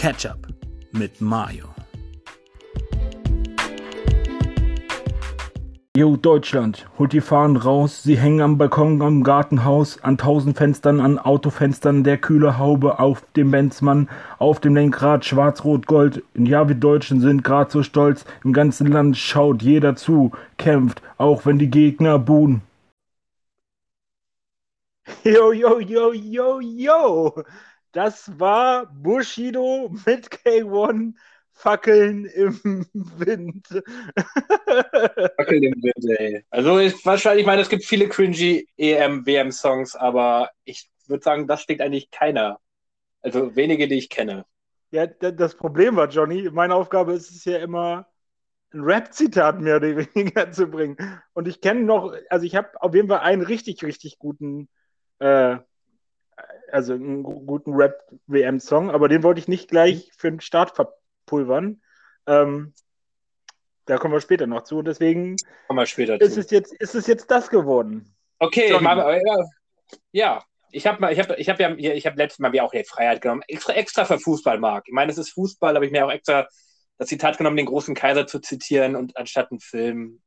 Ketchup mit Mayo. Jo, Deutschland, holt die Fahnen raus, sie hängen am Balkon, am Gartenhaus, an tausend Fenstern, an Autofenstern, der kühle Haube, auf dem Benzmann, auf dem Lenkrad, schwarz-rot-gold. Ja, wir Deutschen sind grad so stolz, im ganzen Land schaut jeder zu, kämpft, auch wenn die Gegner buhen. Yo, yo, yo, yo, yo! Das war Bushido mit K1 Fackeln im Wind. Fackeln im Wind, ey. Also ist wahrscheinlich, ich meine, es gibt viele cringy EM-WM-Songs, aber ich würde sagen, das steckt eigentlich keiner. Also wenige, die ich kenne. Ja, das Problem war, Johnny, meine Aufgabe ist es ja immer, ein Rap-Zitat mehr oder weniger zu bringen. Und ich kenne noch, also ich habe auf jeden Fall einen richtig, richtig guten, äh, also einen guten Rap-WM-Song, aber den wollte ich nicht gleich für den Start ver pulvern. Ähm, da kommen wir später noch zu. Und deswegen kommen wir später ist, zu. Es jetzt, ist es jetzt das geworden. Okay, mal, ja. Ich habe ich hab, ich hab ja, ich habe letztes Mal mir auch die Freiheit genommen, extra, extra für Fußball mag. Ich meine, es ist Fußball, habe ich mir auch extra das Zitat genommen, den großen Kaiser zu zitieren und anstatt einen Film.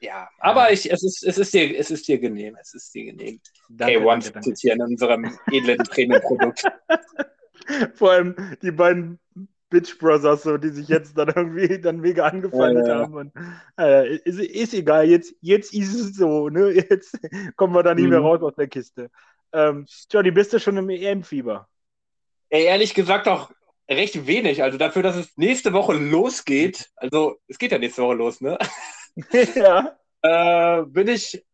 Ja, aber ich, es, ist, es, ist dir, es ist dir genehm. Es ist dir genehm. K1 zu zitieren in unserem edlen Premium-Produkt. Vor allem die beiden Bitch Brothers, so, die sich jetzt dann irgendwie dann mega angefreundet ja, ja. haben. Und, äh, ist, ist, egal, jetzt, jetzt ist es so, ne? Jetzt kommen wir da nicht mhm. mehr raus aus der Kiste. Ähm, Johnny, bist du schon im EM-Fieber? Ehrlich gesagt auch recht wenig. Also dafür, dass es nächste Woche losgeht, also es geht ja nächste Woche los, ne? ja. äh, bin ich,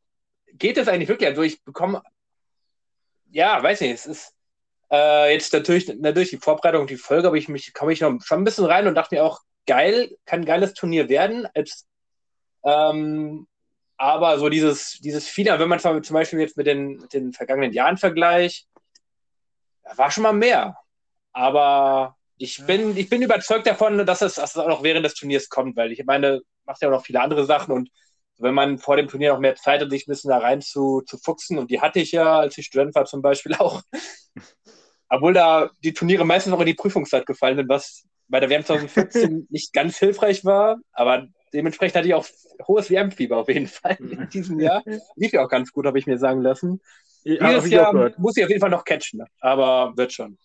geht es eigentlich wirklich? Also ich bekomme, ja, weiß nicht, es ist äh, jetzt natürlich, natürlich die Vorbereitung die Folge, aber ich mich, komme ich noch schon ein bisschen rein und dachte mir auch, geil, kann ein geiles Turnier werden. Als, ähm, aber so dieses, dieses Finale, wenn man zum Beispiel jetzt mit den, mit den vergangenen Jahren vergleicht, war schon mal mehr. Aber ich bin, ich bin überzeugt davon, dass es, dass es auch noch während des Turniers kommt, weil ich meine, macht ja auch noch viele andere Sachen und wenn man vor dem Turnier noch mehr Zeit hat, sich ein bisschen da rein zu, zu fuchsen, und die hatte ich ja, als ich Student war zum Beispiel auch, obwohl da die Turniere meistens noch in die Prüfungszeit gefallen sind, was bei der WM 2014 nicht ganz hilfreich war, aber dementsprechend hatte ich auch hohes WM-Fieber auf jeden Fall in diesem Jahr. Lief ja auch ganz gut, habe ich mir sagen lassen. Ja, Dieses Jahr muss ich auf jeden Fall noch catchen, aber wird schon.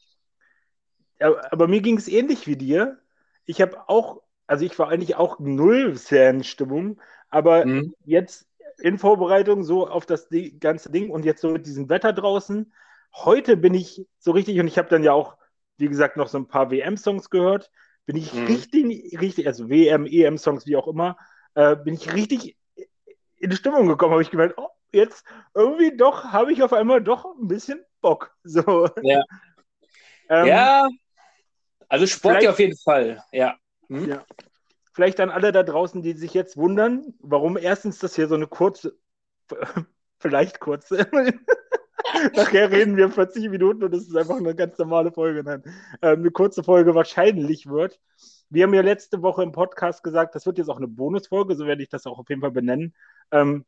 Aber mir ging es ähnlich wie dir. Ich habe auch, also ich war eigentlich auch null Fan-Stimmung, aber mhm. jetzt in Vorbereitung so auf das ganze Ding und jetzt so mit diesem Wetter draußen, heute bin ich so richtig, und ich habe dann ja auch, wie gesagt, noch so ein paar WM-Songs gehört, bin ich mhm. richtig, richtig, also WM, EM-Songs, wie auch immer, äh, bin ich richtig in Stimmung gekommen, habe ich gemerkt, oh, jetzt irgendwie doch, habe ich auf einmal doch ein bisschen Bock. So. Ja. ähm, ja, also Sport ja auf jeden Fall, ja. Hm? ja. Vielleicht an alle da draußen, die sich jetzt wundern, warum erstens das hier so eine kurze, vielleicht kurze, Nachher reden wir 40 Minuten und es ist einfach eine ganz normale Folge. Nein, ähm, eine kurze Folge wahrscheinlich wird. Wir haben ja letzte Woche im Podcast gesagt, das wird jetzt auch eine Bonusfolge, so werde ich das auch auf jeden Fall benennen. Ähm,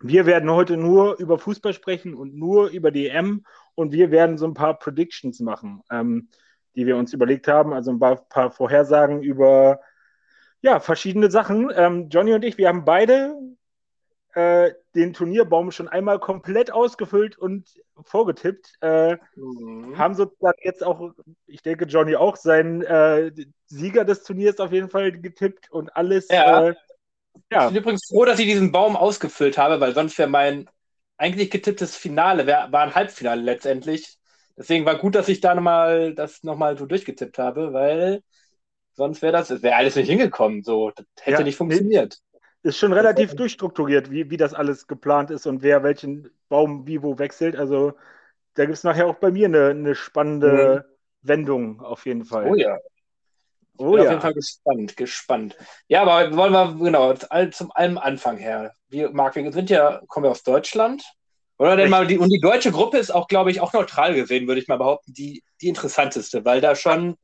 wir werden heute nur über Fußball sprechen und nur über die EM und wir werden so ein paar Predictions machen, ähm, die wir uns überlegt haben, also ein paar, Vorhersagen über ja, verschiedene Sachen. Ähm, Johnny und ich, wir haben beide äh, den Turnierbaum schon einmal komplett ausgefüllt und vorgetippt. Äh, mhm. Haben sozusagen jetzt auch, ich denke, Johnny auch, seinen äh, Sieger des Turniers auf jeden Fall getippt und alles. Ja. Äh, ja. Ich bin übrigens froh, dass ich diesen Baum ausgefüllt habe, weil sonst wäre mein eigentlich getipptes Finale, wär, war ein Halbfinale letztendlich. Deswegen war gut, dass ich da nochmal das nochmal so durchgetippt habe, weil sonst wäre das, wäre alles nicht hingekommen. So, das hätte ja, nicht funktioniert. Ist schon relativ durchstrukturiert, wie, wie das alles geplant ist und wer welchen Baum wie wo wechselt. Also da gibt es nachher auch bei mir eine, eine spannende mhm. Wendung auf jeden Fall. Oh ja. Oh ja. Auf jeden Fall gespannt, gespannt. Ja, aber wollen wir, genau, zum allem Anfang her. Wir, Marc, wir sind ja, kommen wir aus Deutschland. Oder denn mal die, und die deutsche Gruppe ist auch, glaube ich, auch neutral gesehen, würde ich mal behaupten, die, die interessanteste, weil da schon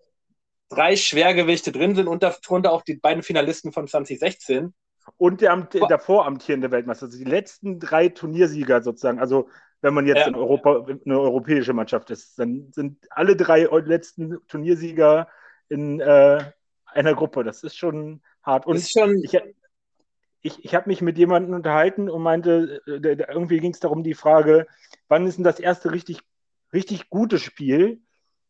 drei Schwergewichte drin sind und darunter auch die beiden Finalisten von 2016 und der, Amt, der davor amtierende Weltmeister. Also die letzten drei Turniersieger sozusagen. Also wenn man jetzt ja. in Europa, eine europäische Mannschaft ist, dann sind alle drei letzten Turniersieger in äh, einer Gruppe. Das ist schon hart. Und schon... ich, ich, ich habe mich mit jemandem unterhalten und meinte, äh, irgendwie ging es darum, die Frage, wann ist denn das erste richtig, richtig gute Spiel?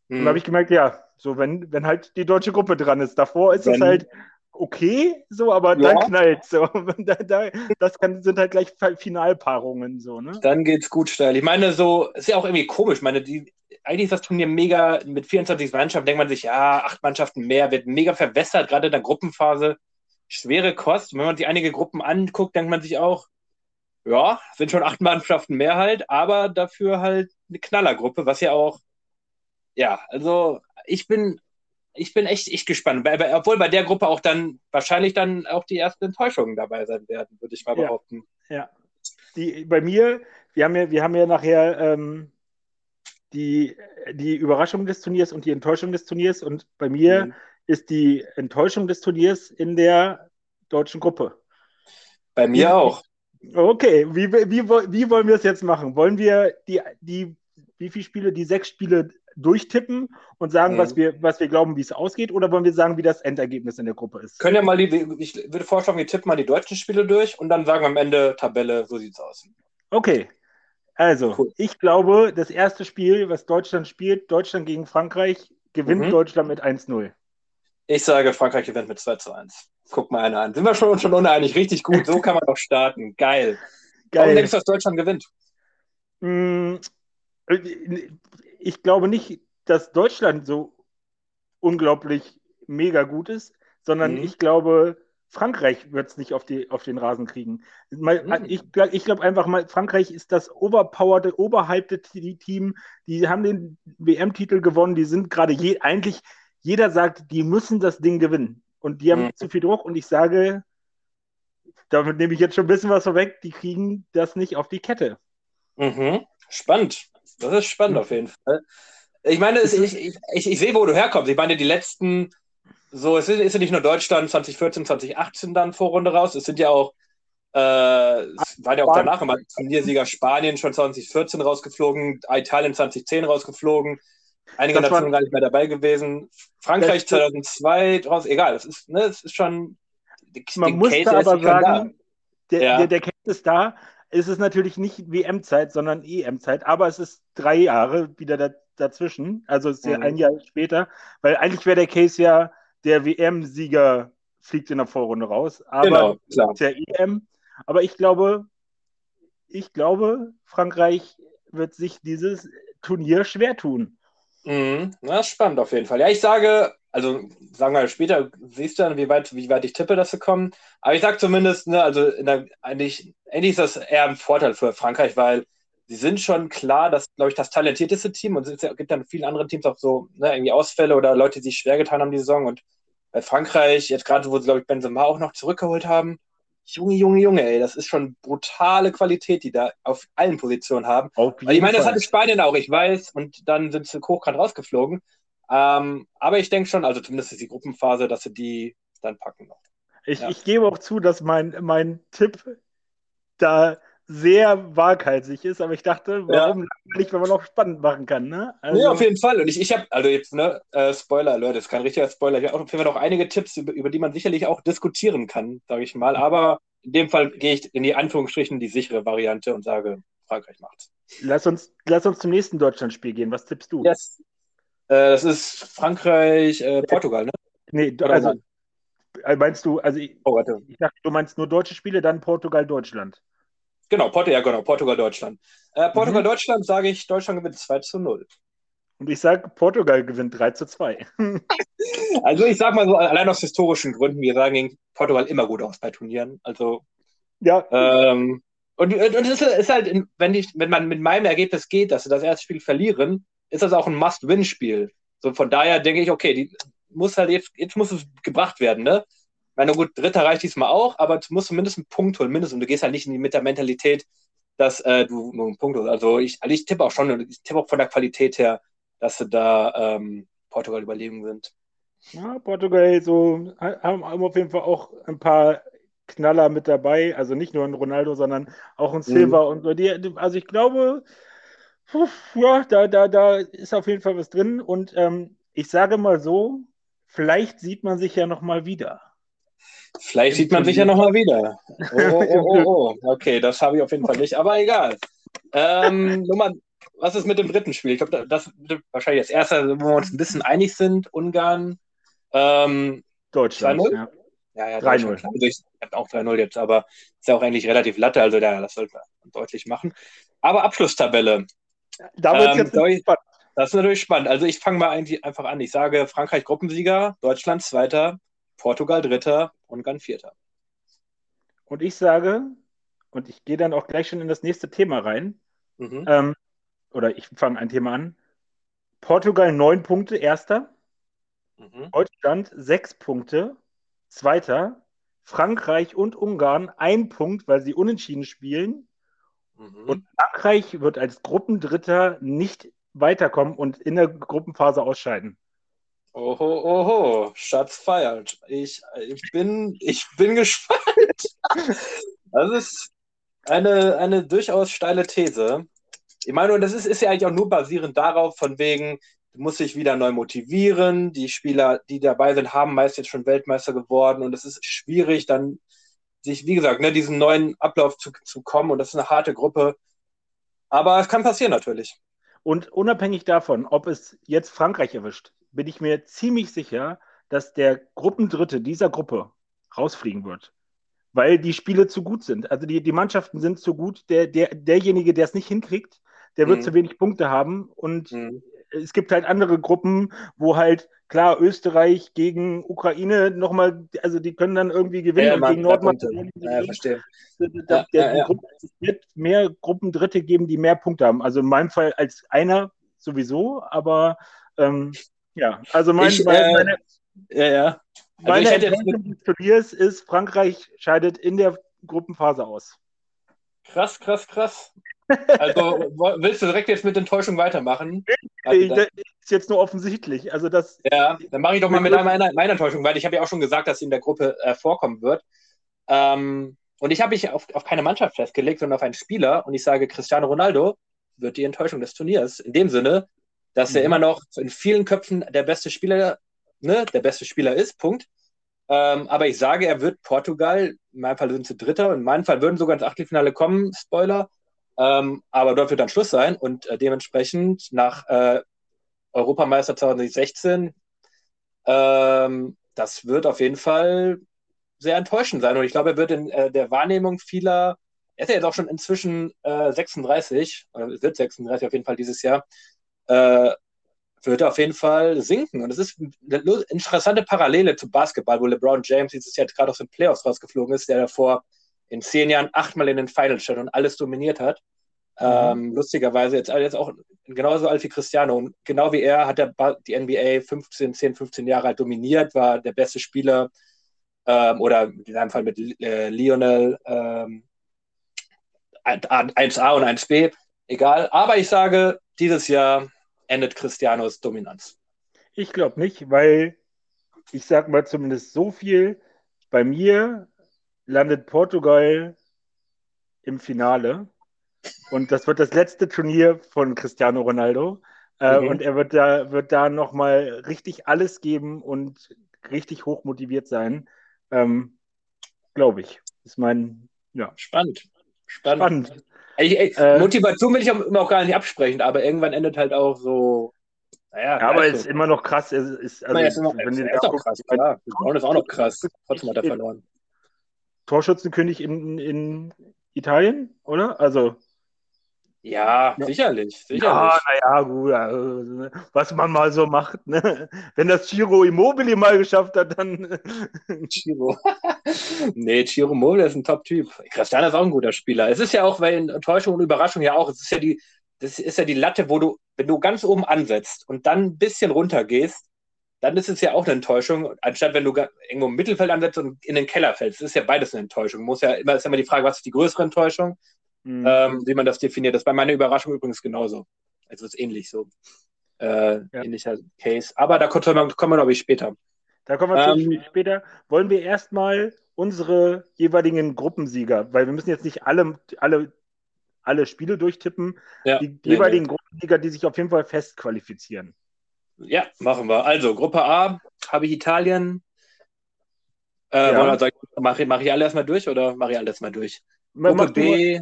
Mhm. Und da habe ich gemerkt, ja, so wenn, wenn halt die deutsche Gruppe dran ist. Davor ist es halt okay, so, aber ja. dann knallt so. da, da, das kann, sind halt gleich Finalpaarungen so, ne? Dann geht's gut steil. Ich meine, so, ist ja auch irgendwie komisch. Ich meine, die, eigentlich ist das Turnier mega, mit 24 Mannschaften denkt man sich, ja, acht Mannschaften mehr, wird mega verwässert, gerade in der Gruppenphase. Schwere Kost. wenn man sich einige Gruppen anguckt, denkt man sich auch, ja, sind schon acht Mannschaften mehr halt, aber dafür halt eine Knallergruppe, was ja auch, ja, also ich bin ich bin echt, echt gespannt. Bei, bei, obwohl bei der Gruppe auch dann wahrscheinlich dann auch die ersten Enttäuschungen dabei sein werden, würde ich mal behaupten. Ja. ja. Die, bei mir, wir haben ja, wir haben ja nachher ähm, die, die Überraschung des Turniers und die Enttäuschung des Turniers. Und bei mir mhm. Ist die Enttäuschung des Turniers in der deutschen Gruppe. Bei mir auch. Okay, wie, wie, wie wollen wir es jetzt machen? Wollen wir die, die, wie viele Spiele, die sechs Spiele durchtippen und sagen, mhm. was, wir, was wir glauben, wie es ausgeht, oder wollen wir sagen, wie das Endergebnis in der Gruppe ist? Können ja mal die, ich würde vorschlagen, wir tippen mal die deutschen Spiele durch und dann sagen wir am Ende Tabelle, so sieht's aus. Okay. Also, cool. ich glaube, das erste Spiel, was Deutschland spielt, Deutschland gegen Frankreich, gewinnt mhm. Deutschland mit 1-0. Ich sage, Frankreich gewinnt mit 2 zu 1. Guck mal einer an. Sind wir schon, schon uneinig? Richtig gut. So kann man doch starten. Geil. Geil. Warum denkst du, dass Deutschland gewinnt? Mm, ich glaube nicht, dass Deutschland so unglaublich mega gut ist, sondern mhm. ich glaube, Frankreich wird es nicht auf, die, auf den Rasen kriegen. Mhm. Ich, ich glaube einfach mal, Frankreich ist das overpowerte, oberhypte Team. Die haben den WM-Titel gewonnen. Die sind gerade je, eigentlich, jeder sagt, die müssen das Ding gewinnen. Und die haben mhm. zu viel Druck. Und ich sage, damit nehme ich jetzt schon ein bisschen was vorweg, die kriegen das nicht auf die Kette. Mhm. Spannend. Das ist spannend auf jeden Fall. Ich meine, ich, ich, ich, ich sehe, wo du herkommst. Ich meine, die letzten, so, es ist, ja nicht nur Deutschland 2014, 2018 dann Vorrunde raus, es sind ja auch, äh, es war ja auch danach immer Turniersieger Spanien schon 2014 rausgeflogen, Italien 2010 rausgeflogen, einige das Nationen gar nicht mehr dabei gewesen, Frankreich 2002 raus, egal, es ist, ne, ist schon. Man muss aber sagen, der, ja. der, der Case ist da, ist es natürlich nicht WM-Zeit, sondern EM-Zeit, aber es ist drei Jahre wieder da, dazwischen, also es ist ja mhm. ein Jahr später, weil eigentlich wäre der Case ja, der WM-Sieger fliegt in der Vorrunde raus, aber genau, ist ja EM. Aber ich glaube, ich glaube, Frankreich wird sich dieses Turnier schwer tun. Mhm. Ist spannend auf jeden Fall. Ja, ich sage, also sagen wir später, siehst du dann, wie weit, wie weit ich tippe, dass sie kommen. Aber ich sage zumindest, ne, also der, eigentlich, eigentlich ist das eher ein Vorteil für Frankreich, weil sie sind schon klar, dass, glaube ich, das talentierteste Team und es gibt dann viele andere Teams auch so, ne, irgendwie Ausfälle oder Leute, die sich schwer getan haben die Saison. Und bei Frankreich, jetzt gerade, wo sie, glaube ich, Benzema auch noch zurückgeholt haben, Junge, Junge, Junge, ey, das ist schon brutale Qualität, die da auf allen Positionen haben. ich meine, das hatte Spanien auch, ich weiß, und dann sind sie hochkant rausgeflogen. Ähm, aber ich denke schon, also zumindest ist die Gruppenphase, dass sie die dann packen noch. Ich, ja. ich gebe auch zu, dass mein, mein Tipp da sehr waghalsig ist, aber ich dachte, warum ja. nicht, wenn man auch spannend machen kann, ne? Also, ja, auf jeden Fall. Und ich, ich habe, also jetzt, ne, äh, Spoiler, Leute, das ist kein richtiger Spoiler. Ich habe auf jeden Fall noch einige Tipps, über, über die man sicherlich auch diskutieren kann, sage ich mal. Aber in dem Fall gehe ich in die Anführungsstrichen die sichere Variante und sage, Frankreich macht's. Lass uns, lass uns zum nächsten Deutschlandspiel gehen. Was tippst du? Yes. Äh, das ist Frankreich, äh, Portugal, ne? Nee, Oder also äh, meinst du, also ich, oh, ich dachte, du meinst nur deutsche Spiele, dann Portugal, Deutschland. Genau, Port ja, genau, Portugal, Deutschland. Äh, Portugal, mhm. Deutschland sage ich, Deutschland gewinnt 2 zu 0. Und ich sage, Portugal gewinnt 3 zu 2. also ich sage mal so, allein aus historischen Gründen, wir sagen gegen Portugal immer gut aus bei Turnieren. Also ja. Ähm, und, und es ist halt, wenn, ich, wenn man mit meinem Ergebnis geht, dass sie das erste Spiel verlieren, ist das auch ein Must-Win-Spiel. So von daher denke ich, okay, die muss halt jetzt, jetzt muss es gebracht werden, ne? Meine, gut, Dritter reicht diesmal auch, aber du musst zumindest einen Punkt holen, mindestens. Und du gehst halt nicht mit der Mentalität, dass äh, du nur einen Punkt holst. Also ich, also ich tippe auch schon, ich tippe auch von der Qualität her, dass sie da ähm, Portugal überlegen sind. Ja, Portugal so haben, haben auf jeden Fall auch ein paar Knaller mit dabei. Also nicht nur ein Ronaldo, sondern auch ein Silva mhm. und so. Die, also ich glaube, ja, da, da, da ist auf jeden Fall was drin. Und ähm, ich sage mal so, vielleicht sieht man sich ja nochmal wieder. Vielleicht sieht man sich ja nochmal wieder. Oh, oh, oh, oh, Okay, das habe ich auf jeden Fall nicht, aber egal. Ähm, Nummer, was ist mit dem dritten Spiel? Ich glaube, das wird wahrscheinlich das erste, wo wir uns ein bisschen einig sind. Ungarn. Ähm, Deutschland. Ja. ja, ja 3-0. Also ich habe auch 3-0 jetzt, aber ist ja auch eigentlich relativ Latte, also ja, das sollte man deutlich machen. Aber Abschlusstabelle. Da wird ähm, jetzt spannend. Das ist natürlich spannend. Also ich fange mal eigentlich einfach an. Ich sage Frankreich Gruppensieger, Deutschland Zweiter, Portugal Dritter, Ungarn Vierter. Und ich sage, und ich gehe dann auch gleich schon in das nächste Thema rein, mhm. ähm, oder ich fange ein Thema an. Portugal neun Punkte, erster. Mhm. Deutschland sechs Punkte, zweiter. Frankreich und Ungarn ein Punkt, weil sie unentschieden spielen. Mhm. Und Frankreich wird als Gruppendritter nicht weiterkommen und in der Gruppenphase ausscheiden. Oho, oho, Schatz feiert. Ich, ich, bin, ich bin gespannt. Das ist eine, eine durchaus steile These. Ich meine, und das ist, ist ja eigentlich auch nur basierend darauf, von wegen, du musst dich wieder neu motivieren. Die Spieler, die dabei sind, haben meist jetzt schon Weltmeister geworden und es ist schwierig, dann sich, wie gesagt, ne, diesen neuen Ablauf zu, zu kommen und das ist eine harte Gruppe. Aber es kann passieren natürlich. Und unabhängig davon, ob es jetzt Frankreich erwischt, bin ich mir ziemlich sicher, dass der Gruppendritte dieser Gruppe rausfliegen wird. Weil die Spiele zu gut sind. Also die, die Mannschaften sind zu gut. Der, der, derjenige, der es nicht hinkriegt, der wird mhm. zu wenig Punkte haben. Und mhm. es gibt halt andere Gruppen, wo halt, klar, Österreich gegen Ukraine nochmal, also die können dann irgendwie gewinnen. Ja, und gegen Nordmazedonien. Ja, verstehe. Da, ja, ja, Gruppe, es wird mehr Gruppendritte geben, die mehr Punkte haben. Also in meinem Fall als einer sowieso, aber ähm, ja, also mein, ich, äh, meine, ja, ja. Also meine Entscheidung des Turniers ist, Frankreich scheidet in der Gruppenphase aus. Krass, krass, krass. Also willst du direkt jetzt mit Enttäuschung weitermachen? Also, das ist jetzt nur offensichtlich. Also das, ja, dann mache ich doch mal mit meiner, meiner Enttäuschung, weil ich habe ja auch schon gesagt, dass sie in der Gruppe äh, vorkommen wird. Ähm, und ich habe mich auf, auf keine Mannschaft festgelegt, sondern auf einen Spieler. Und ich sage, Cristiano Ronaldo wird die Enttäuschung des Turniers. In dem Sinne, dass mhm. er immer noch in vielen Köpfen der beste Spieler, ne, der beste Spieler ist, Punkt. Ähm, aber ich sage, er wird Portugal, in meinem Fall sind sie Dritter, in meinem Fall würden sogar ins Achtelfinale kommen, Spoiler. Ähm, aber dort wird dann Schluss sein und äh, dementsprechend nach äh, Europameister 2016, ähm, das wird auf jeden Fall sehr enttäuschend sein. Und ich glaube, er wird in äh, der Wahrnehmung vieler, er ist ja jetzt auch schon inzwischen 36, äh, oder wird 36 auf jeden Fall dieses Jahr, äh, wird auf jeden Fall sinken. Und es ist eine interessante Parallele zu Basketball, wo LeBron James dieses Jahr gerade aus den Playoffs rausgeflogen ist, der davor in zehn Jahren achtmal in den Finals stand und alles dominiert hat. Mhm. Ähm, lustigerweise jetzt, jetzt auch genauso alt wie Cristiano. Und genau wie er hat er die NBA 15, 10, 15 Jahre alt dominiert, war der beste Spieler ähm, oder in seinem Fall mit äh, Lionel ähm, 1A und 1B, egal. Aber ich sage, dieses Jahr endet Cristianos Dominanz? Ich glaube nicht, weil ich sage mal zumindest so viel. Bei mir landet Portugal im Finale und das wird das letzte Turnier von Cristiano Ronaldo. Äh, mhm. Und er wird da, wird da nochmal richtig alles geben und richtig hoch motiviert sein. Ähm, Glaube ich. Ist mein, ja. Spannend. Spannend. Spannend. Ich, ey, äh, Motivation will ich auch, auch gar nicht absprechen, aber irgendwann endet halt auch so. Naja, ja, aber es ist immer noch krass. Es ist, also, naja, ist, immer, wenn ist, ist auch krass, klar. Braun ist auch noch krass. Trotzdem hat er verloren. Torschützenkönig in, in Italien, oder? Also. Ja, ja, sicherlich, sicherlich. Ja, naja, gut, also, was man mal so macht. Ne? Wenn das Giro Immobile mal geschafft hat, dann. Giro. nee, Giro Immobile ist ein Top-Typ. Cristiano ist auch ein guter Spieler. Es ist ja auch, weil Enttäuschung und Überraschung ja auch, es ist ja die, das ist ja die Latte, wo du, wenn du ganz oben ansetzt und dann ein bisschen runter gehst, dann ist es ja auch eine Enttäuschung, anstatt wenn du irgendwo im Mittelfeld ansetzt und in den Keller fällst. Das ist ja beides eine Enttäuschung. Muss ja immer, ist immer die Frage, was ist die größere Enttäuschung? Mhm. ähm, wie man das definiert. Das ist bei meiner Überraschung übrigens genauso. Also ist ähnlich so. Äh, ja. Ähnlicher Case. Aber da kommen wir, kommen wir glaube ich, später. Da kommen wir ähm, später. Wollen wir erstmal unsere jeweiligen Gruppensieger, weil wir müssen jetzt nicht alle, alle, alle Spiele durchtippen, ja, die, nee, jeweiligen nee. Gruppensieger, die sich auf jeden Fall fest qualifizieren. Ja, machen wir. Also, Gruppe A, habe ich Italien. Äh, ja. also, mache mach ich alle erstmal durch oder mache ich alle erstmal durch? Gruppe B,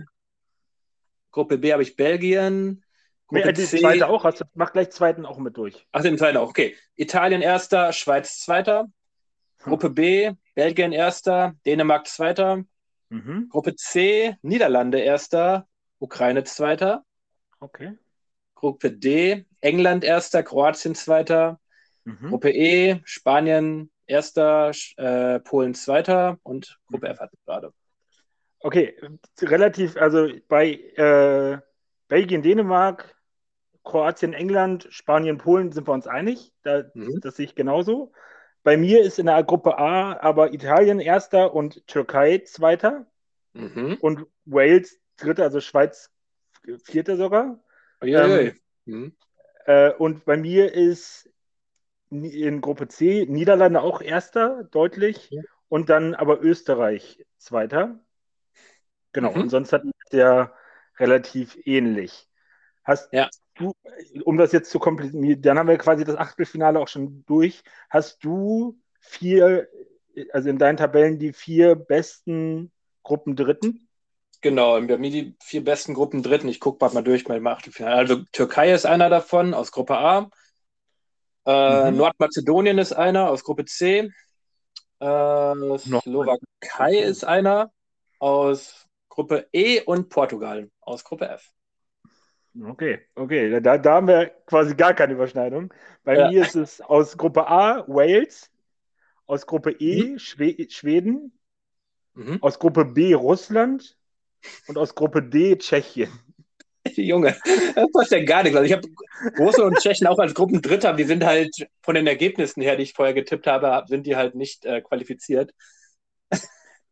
Gruppe B habe ich Belgien. Gruppe nee, die C, zweite auch, hast du, mach gleich zweiten auch mit durch. Ach, den zweiten auch, okay. Italien erster, Schweiz zweiter. Hm. Gruppe B, Belgien erster, Dänemark zweiter. Mhm. Gruppe C, Niederlande erster, Ukraine zweiter. Okay. Gruppe D, England erster, Kroatien zweiter. Mhm. Gruppe E, Spanien erster, äh, Polen zweiter und Gruppe F hat gerade. Okay, relativ, also bei äh, Belgien, Dänemark, Kroatien, England, Spanien, Polen sind wir uns einig. Da, mhm. Das sehe ich genauso. Bei mir ist in der Gruppe A aber Italien erster und Türkei zweiter. Mhm. Und Wales dritter, also Schweiz vierter sogar. Ähm, mhm. äh, und bei mir ist in Gruppe C Niederlande auch erster, deutlich. Mhm. Und dann aber Österreich zweiter. Genau, mhm. und sonst hat der relativ ähnlich. Hast ja. du, um das jetzt zu komplizieren, dann haben wir quasi das Achtelfinale auch schon durch. Hast du vier, also in deinen Tabellen die vier besten Gruppen Dritten? Genau, bei mir die vier besten Gruppen Dritten. Ich gucke mal durch beim Achtelfinale. Also Türkei ist einer davon aus Gruppe A. Äh, mhm. Nordmazedonien ist einer aus Gruppe C. Äh, Slowakei ist einer aus Gruppe E und Portugal aus Gruppe F. Okay, okay. Da, da haben wir quasi gar keine Überschneidung. Bei ja. mir ist es aus Gruppe A Wales, aus Gruppe E mhm. Schwe Schweden, mhm. aus Gruppe B Russland und aus Gruppe D Tschechien. Junge, das passt ja gar nichts. Also ich habe Russland und Tschechien auch als Gruppendritter, die sind halt von den Ergebnissen her, die ich vorher getippt habe, sind die halt nicht äh, qualifiziert.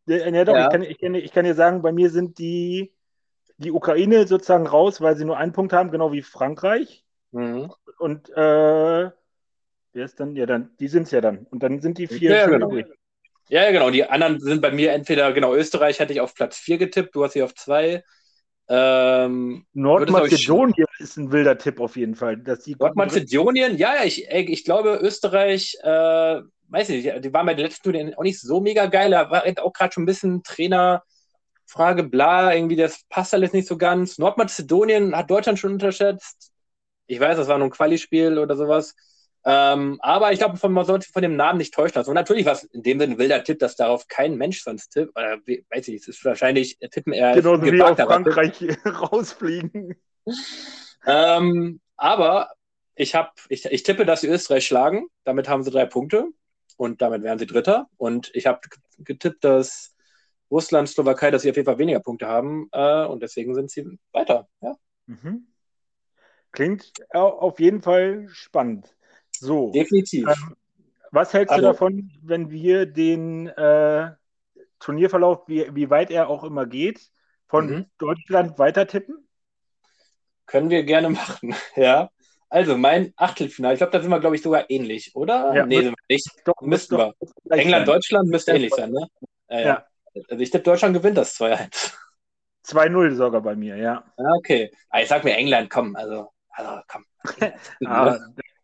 Ja, doch, ja. Ich, kann, ich, kann, ich kann dir sagen, bei mir sind die, die Ukraine sozusagen raus, weil sie nur einen Punkt haben, genau wie Frankreich. Mhm. Und äh, wer ist dann? Ja, dann, die sind es ja dann. Und dann sind die vier ja, genau. Ja, genau. Die anderen sind bei mir entweder, genau, Österreich hatte ich auf Platz 4 getippt, du hast sie auf 2. Ähm, Nordmazedonien ist ein wilder Tipp auf jeden Fall. Nordmazedonien, ja, ja, ich, ich glaube, Österreich äh, weiß ich nicht, die waren bei den letzten Studien auch nicht so mega geil. Da war auch gerade schon ein bisschen Trainerfrage, bla, irgendwie das passt alles nicht so ganz. Nordmazedonien hat Deutschland schon unterschätzt. Ich weiß, das war nur ein Quali-Spiel oder sowas. Ähm, aber ich glaube, man sollte von dem Namen nicht täuschen lassen. Und natürlich war es in dem Sinne ein wilder Tipp, dass darauf kein Mensch sonst tippt. Oder weiß ich, es ist wahrscheinlich tippen eher. Genau wie auf Frankreich rausfliegen. Ähm, aber ich, hab, ich, ich tippe, dass sie Österreich schlagen. Damit haben sie drei Punkte und damit wären sie Dritter. Und ich habe getippt, dass Russland, Slowakei, dass sie auf jeden Fall weniger Punkte haben äh, und deswegen sind sie weiter. Ja. Mhm. Klingt auf jeden Fall spannend. So. Definitiv. Ähm, was hältst also, du davon, wenn wir den äh, Turnierverlauf, wie, wie weit er auch immer geht, von mhm. Deutschland weiter tippen? Können wir gerne machen, ja. Also, mein Achtelfinale, ich glaube, da sind wir, glaube ich, sogar ähnlich, oder? Ja, nee, sind wir nicht. Doch, müssten wir. England, Deutschland müsste ähnlich sein, ne? Ja, ja. Also, ich tippe, Deutschland gewinnt das 2-1. 2-0 sogar bei mir, ja. Ah, okay. Aber ah, ich sag mir England, komm, also, also komm. ah,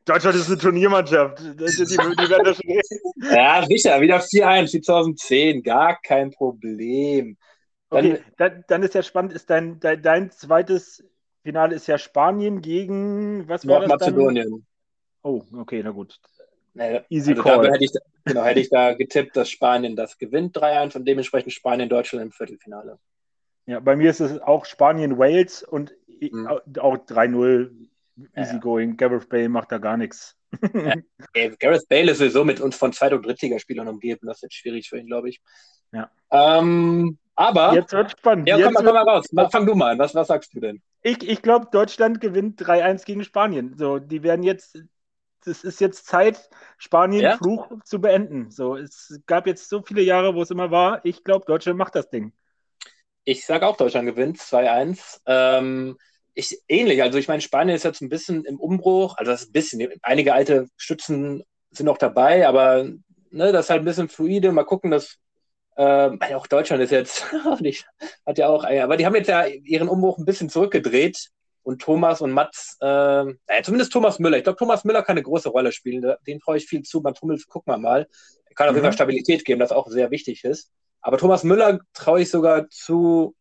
Deutschland ist eine Turniermannschaft. Die, die, die werden das schon Ja, sicher, wieder 4-1, wie 2010, gar kein Problem. Dann, okay, dann, dann, ist ja spannend, ist dein, dein, dein zweites Finale ist ja Spanien gegen, was war das Nordmazedonien. Oh, okay, na gut. Naja, Easy also Call. Hätte ich, genau, hätte ich da getippt, dass Spanien das gewinnt 3-1 und dementsprechend Spanien, Deutschland im Viertelfinale. Ja, bei mir ist es auch Spanien, Wales und mhm. auch 3-0 easy ja, going. Gareth Bale macht da gar nichts. Ja, Gareth Bale ist sowieso mit uns von Zweit- und Drittligaspielern umgeben. Das wird schwierig für ihn, glaube ich. Ja. Ähm, aber. Jetzt wird spannend. Ja, komm, komm mal raus. Fang du mal an. Was, was sagst du denn? Ich, ich glaube, Deutschland gewinnt 3-1 gegen Spanien. So, die werden jetzt, es ist jetzt Zeit, Spanien ja? Fluch zu beenden. So, es gab jetzt so viele Jahre, wo es immer war. Ich glaube, Deutschland macht das Ding. Ich sage auch, Deutschland gewinnt 2-1. Ähm, ich, ähnlich, also ich meine, Spanien ist jetzt ein bisschen im Umbruch, also das ist ein bisschen, einige alte Stützen sind noch dabei, aber ne, das ist halt ein bisschen fluide. Mal gucken, dass ähm, auch Deutschland ist jetzt, hat ja auch, aber die haben jetzt ja ihren Umbruch ein bisschen zurückgedreht und Thomas und Mats, äh, naja, zumindest Thomas Müller. Ich glaube, Thomas Müller kann eine große Rolle spielen. Den freue ich viel zu. Mats Hummels, gucken wir mal. Er kann auf jeden Fall mhm. Stabilität geben, das auch sehr wichtig ist. Aber Thomas Müller traue ich sogar zu.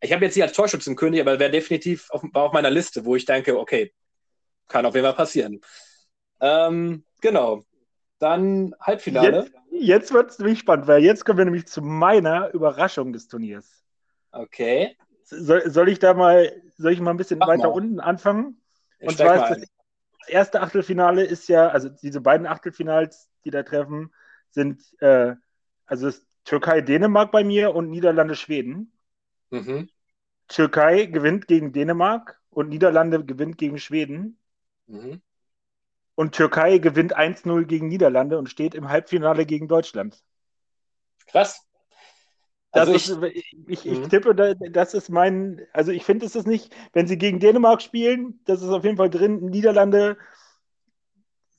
Ich habe jetzt nicht als Torschützenkönig, aber wäre definitiv auf, war auf meiner Liste, wo ich denke, okay, kann auf jeden Fall passieren. Ähm, genau. Dann Halbfinale. Jetzt, jetzt wird es nämlich spannend, weil jetzt kommen wir nämlich zu meiner Überraschung des Turniers. Okay. Soll, soll ich da mal, soll ich mal ein bisschen Mach weiter mal. unten anfangen? Und zwar ist das erste Achtelfinale ist ja, also diese beiden Achtelfinals, die da treffen, sind äh, also Türkei-Dänemark bei mir und Niederlande-Schweden. Mhm. Türkei gewinnt gegen Dänemark und Niederlande gewinnt gegen Schweden. Mhm. Und Türkei gewinnt 1-0 gegen Niederlande und steht im Halbfinale gegen Deutschland. Krass. Also ich, ist, ich, ich, ich, mhm. tippe, das ist mein, also ich finde es ist nicht, wenn sie gegen Dänemark spielen, das ist auf jeden Fall drin, Niederlande,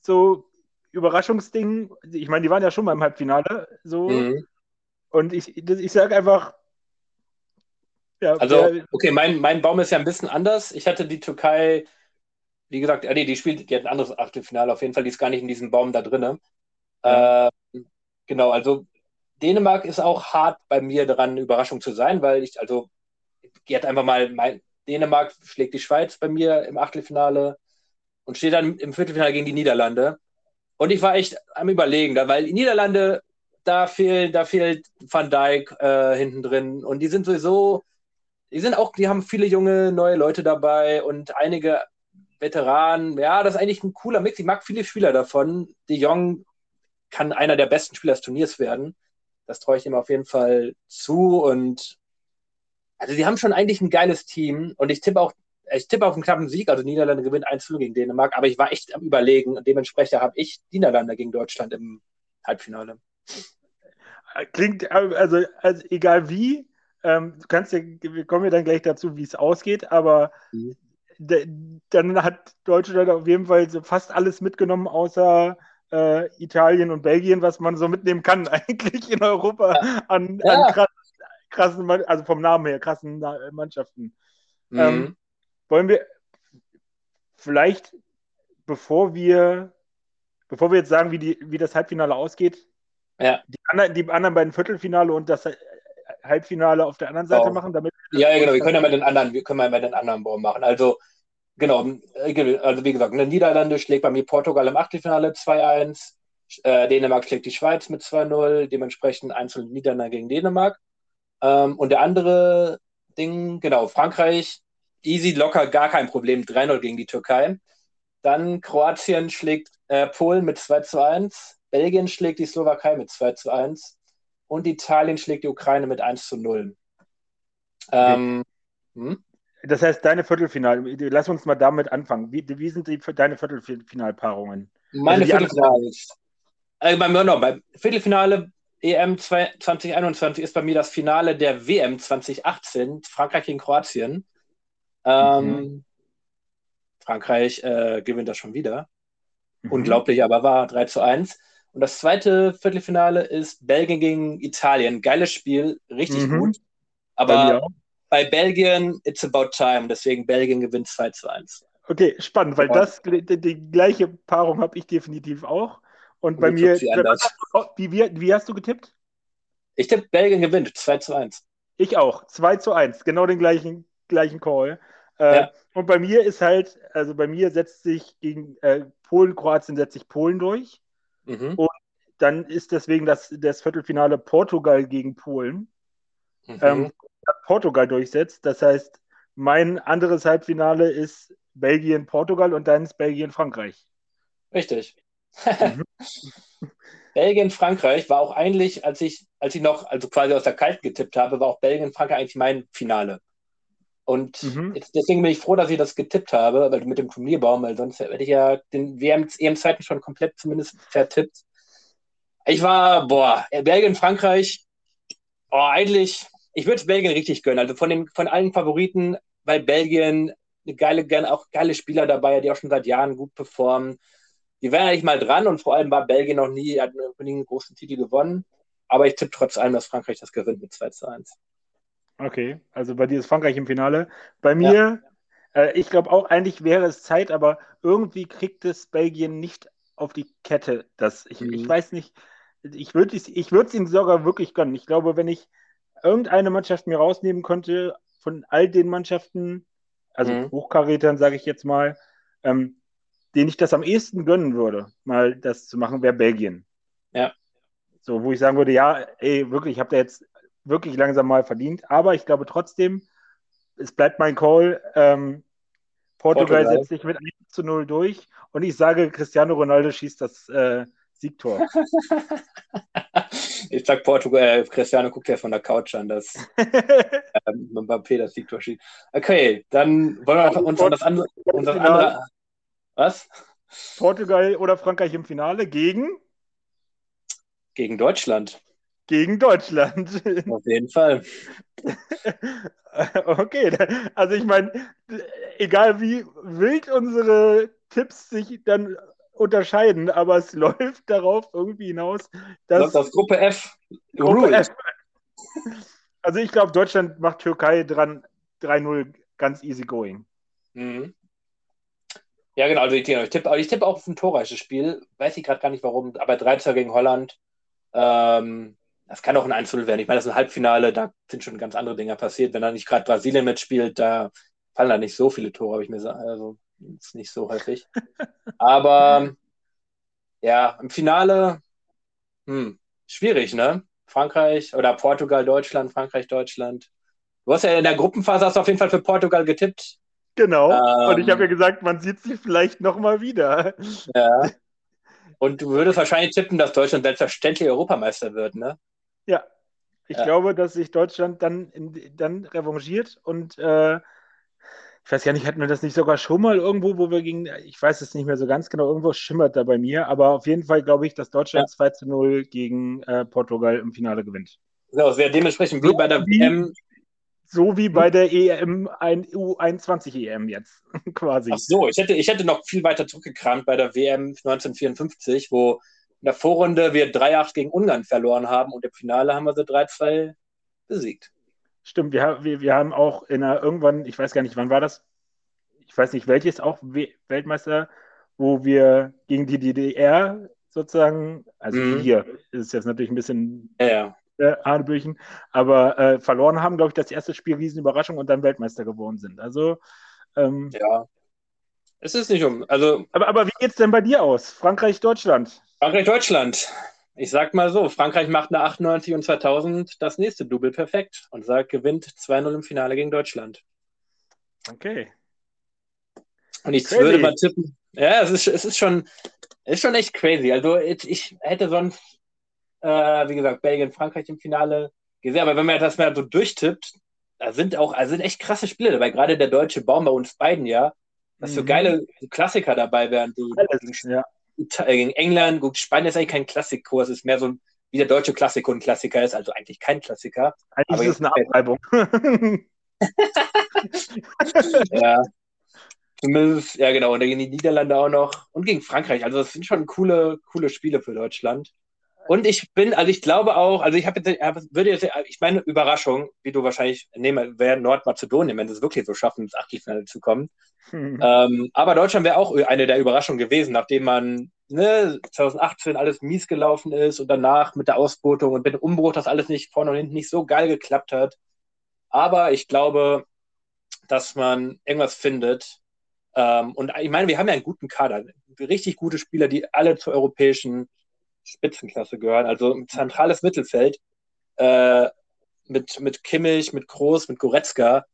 so Überraschungsding, ich meine, die waren ja schon mal im Halbfinale, so, mhm. und ich, ich sage einfach, ja, also, okay, mein, mein Baum ist ja ein bisschen anders. Ich hatte die Türkei, wie gesagt, nee, die spielt, die hat ein anderes Achtelfinale, auf jeden Fall, die ist gar nicht in diesem Baum da drin. Ja. Äh, genau, also Dänemark ist auch hart bei mir daran, Überraschung zu sein, weil ich, also, geht einfach mal, mein, Dänemark schlägt die Schweiz bei mir im Achtelfinale und steht dann im Viertelfinale gegen die Niederlande. Und ich war echt am Überlegen, weil die Niederlande, da fehlt, da fehlt Van Dijk äh, hinten drin und die sind sowieso, die sind auch, die haben viele junge, neue Leute dabei und einige Veteranen. Ja, das ist eigentlich ein cooler Mix. Ich mag viele Spieler davon. De Jong kann einer der besten Spieler des Turniers werden. Das traue ich ihm auf jeden Fall zu. Und also sie haben schon eigentlich ein geiles Team. Und ich tippe auch, ich tippe auf einen knappen Sieg. Also Niederlande gewinnt 1-0 gegen Dänemark. Aber ich war echt am Überlegen. Und dementsprechend habe ich Niederlande gegen Deutschland im Halbfinale. Klingt, also, also egal wie, ähm, du kannst ja, wir kommen ja dann gleich dazu, wie es ausgeht, aber mhm. Dann hat Deutschland auf jeden Fall so fast alles mitgenommen, außer äh, Italien und Belgien, was man so mitnehmen kann, eigentlich in Europa ja. an, ja. an krassen, krassen, also vom Namen her, krassen Mannschaften. Mhm. Ähm, wollen wir vielleicht, bevor wir, bevor wir jetzt sagen, wie, die, wie das Halbfinale ausgeht, ja. die, anderen, die anderen beiden Viertelfinale und das Halbfinale auf der anderen Seite oh. machen, damit. Ja, ja, genau, wir können ja mal den anderen, wir können mal den anderen Baum machen. Also Genau, äh, also wie gesagt, ne, Niederlande schlägt bei mir Portugal im Achtelfinale 2-1, äh, Dänemark schlägt die Schweiz mit 2-0, dementsprechend einzeln Niederlande gegen Dänemark. Ähm, und der andere Ding, genau, Frankreich, easy, locker, gar kein Problem, 3-0 gegen die Türkei. Dann Kroatien schlägt äh, Polen mit 2 1, Belgien schlägt die Slowakei mit 2 1 und Italien schlägt die Ukraine mit 1 0. Ähm, hm? Das heißt, deine Viertelfinal, lass uns mal damit anfangen. Wie, wie sind die, deine Viertelfinalpaarungen? Meine also Viertelfinale. Also beim, no, beim Viertelfinale EM 2021 ist bei mir das Finale der WM 2018, Frankreich gegen Kroatien. Ähm, mhm. Frankreich äh, gewinnt das schon wieder. Mhm. Unglaublich, aber war 3 zu 1. Und das zweite Viertelfinale ist Belgien gegen Italien. Geiles Spiel, richtig mhm. gut. Aber bei Belgien, it's about time. Deswegen Belgien gewinnt 2 zu 1. Okay, spannend, weil das die, die gleiche Paarung habe ich definitiv auch. Und, bei mir, wie, wie, wie hast du getippt? Ich tippe, Belgien gewinnt 2 zu 1. Ich auch, 2 zu 1, genau den gleichen, gleichen Call. Äh, ja. Und bei mir ist halt, also bei mir setzt sich gegen äh, Polen, Kroatien setzt sich Polen durch. Mhm. Und dann ist deswegen das, das Viertelfinale Portugal gegen Polen. Mhm. Ähm, Portugal durchsetzt. Das heißt, mein anderes Halbfinale ist Belgien-Portugal und dann ist Belgien-Frankreich. Richtig. Mhm. Belgien-Frankreich war auch eigentlich, als ich, als ich noch, also quasi aus der Kalten getippt habe, war auch Belgien-Frankreich eigentlich mein Finale. Und mhm. jetzt, deswegen bin ich froh, dass ich das getippt habe, weil mit dem Turnierbaum, weil sonst hätte ich ja den WM-Zeiten schon komplett zumindest vertippt. Ich war, boah, Belgien-Frankreich, oh, eigentlich ich würde es Belgien richtig gönnen. Also von, dem, von allen Favoriten, weil Belgien eine geile, gerne auch geile Spieler dabei, die auch schon seit Jahren gut performen. Die wären eigentlich mal dran und vor allem war Belgien noch nie, hat nie einen großen Titel gewonnen. Aber ich tippe trotz allem, dass Frankreich das gewinnt mit 2 zu 1. Okay, also bei dir ist Frankreich im Finale. Bei mir, ja. Äh, ich glaube auch, eigentlich wäre es Zeit, aber irgendwie kriegt es Belgien nicht auf die Kette. Das, ich, mhm. ich weiß nicht, ich würde es ich ihm sogar wirklich gönnen. Ich glaube, wenn ich irgendeine Mannschaft mir rausnehmen könnte von all den Mannschaften, also mhm. Hochkarätern, sage ich jetzt mal, ähm, den ich das am ehesten gönnen würde, mal das zu machen, wäre Belgien. Ja. So, wo ich sagen würde, ja, ey, wirklich, ich habe da jetzt wirklich langsam mal verdient, aber ich glaube trotzdem, es bleibt mein Call. Ähm, Portugal, Portugal, setzt sich mit 1 zu 0 durch und ich sage, Cristiano Ronaldo schießt das äh, Siegtor. ich sag Portugal, äh, Cristiano guckt ja von der Couch an, dass ähm, Mbappé das Siegtor schießt. Okay, dann wollen wir uns an das andere, uns das andere. Was? Portugal oder Frankreich im Finale gegen? Gegen Deutschland. Gegen Deutschland. Auf jeden Fall. okay, also ich meine, egal wie wild unsere Tipps sich dann unterscheiden, aber es läuft darauf irgendwie hinaus, dass. Auf Gruppe F. Gruppe F. Also ich glaube, Deutschland macht Türkei dran 3-0 ganz easy going. Mhm. Ja, genau. Also ich, ich tippe ich tipp auch auf ein torreiches Spiel. Weiß ich gerade gar nicht warum, aber 13 gegen Holland. Ähm, das kann auch ein 1 werden. Ich meine, das ist ein Halbfinale, da sind schon ganz andere Dinge passiert. Wenn da nicht gerade Brasilien mitspielt, da fallen da nicht so viele Tore, habe ich mir gesagt. Also ist nicht so häufig. Aber ja, im Finale, hm, schwierig, ne? Frankreich oder Portugal, Deutschland, Frankreich, Deutschland. Du hast ja in der Gruppenphase hast du auf jeden Fall für Portugal getippt. Genau. Ähm, und ich habe ja gesagt, man sieht sie vielleicht nochmal wieder. Ja. Und du würdest wahrscheinlich tippen, dass Deutschland selbstverständlich Europameister wird, ne? Ja. Ich ja. glaube, dass sich Deutschland dann, in, dann revanchiert und äh, ich weiß gar nicht, hatten wir das nicht sogar schon mal irgendwo, wo wir gegen, ich weiß es nicht mehr so ganz genau, irgendwo schimmert da bei mir, aber auf jeden Fall glaube ich, dass Deutschland ja. 2 zu 0 gegen äh, Portugal im Finale gewinnt. So, es wäre dementsprechend wie bei der WM. So wie bei der EM, ein U21 EM jetzt, quasi. Ach so, ich hätte, ich hätte noch viel weiter zurückgekramt bei der WM 1954, wo in der Vorrunde wir 3-8 gegen Ungarn verloren haben und im Finale haben wir sie 3-2 besiegt. Stimmt, wir, wir, wir haben auch in einer irgendwann, ich weiß gar nicht, wann war das? Ich weiß nicht, welches auch Weltmeister, wo wir gegen die DDR sozusagen, also mhm. hier ist jetzt natürlich ein bisschen ja, äh, Hanebüchen, aber äh, verloren haben, glaube ich, das erste Spiel Riesenüberraschung und dann Weltmeister geworden sind. Also ähm, ja. Es ist nicht um. Also, aber, aber wie es denn bei dir aus? Frankreich, Deutschland? Frankreich, Deutschland ich sag mal so, Frankreich macht nach 98 und 2000 das nächste Double perfekt und sagt, gewinnt 2-0 im Finale gegen Deutschland. Okay. Und ich crazy. würde mal tippen, ja, es ist, es ist schon, es ist schon echt crazy. Also ich hätte sonst, äh, wie gesagt, Belgien, Frankreich im Finale gesehen, aber wenn man das mal so durchtippt, da sind auch, also sind echt krasse Spiele dabei, gerade der deutsche Baum bei uns beiden ja, dass mhm. so geile Klassiker dabei wären, so Alles, ja. Äh, gegen England. Gut, Spanien ist eigentlich kein Klassikkurs, ist mehr so wie der deutsche Klassiker ein Klassiker ist, also eigentlich kein Klassiker. Eigentlich aber ist es eine Abreibung. ja. Zumindest, ja genau, und gegen die Niederlande auch noch und gegen Frankreich. Also das sind schon coole, coole Spiele für Deutschland. Und ich bin, also ich glaube auch, also ich habe jetzt, würde jetzt, ich meine, Überraschung, wie du wahrscheinlich nehmen, wäre Nordmazedonien, wenn sie es wirklich so schaffen, ins Achtelfinale zu kommen. Hm. Ähm, aber Deutschland wäre auch eine der Überraschungen gewesen, nachdem man ne, 2018 alles mies gelaufen ist und danach mit der Ausbotung und mit dem Umbruch das alles nicht vorne und hinten nicht so geil geklappt hat. Aber ich glaube, dass man irgendwas findet. Ähm, und ich meine, wir haben ja einen guten Kader, richtig gute Spieler, die alle zur europäischen Spitzenklasse gehören. Also ein zentrales Mittelfeld äh, mit, mit Kimmich, mit Groß, mit Goretzka.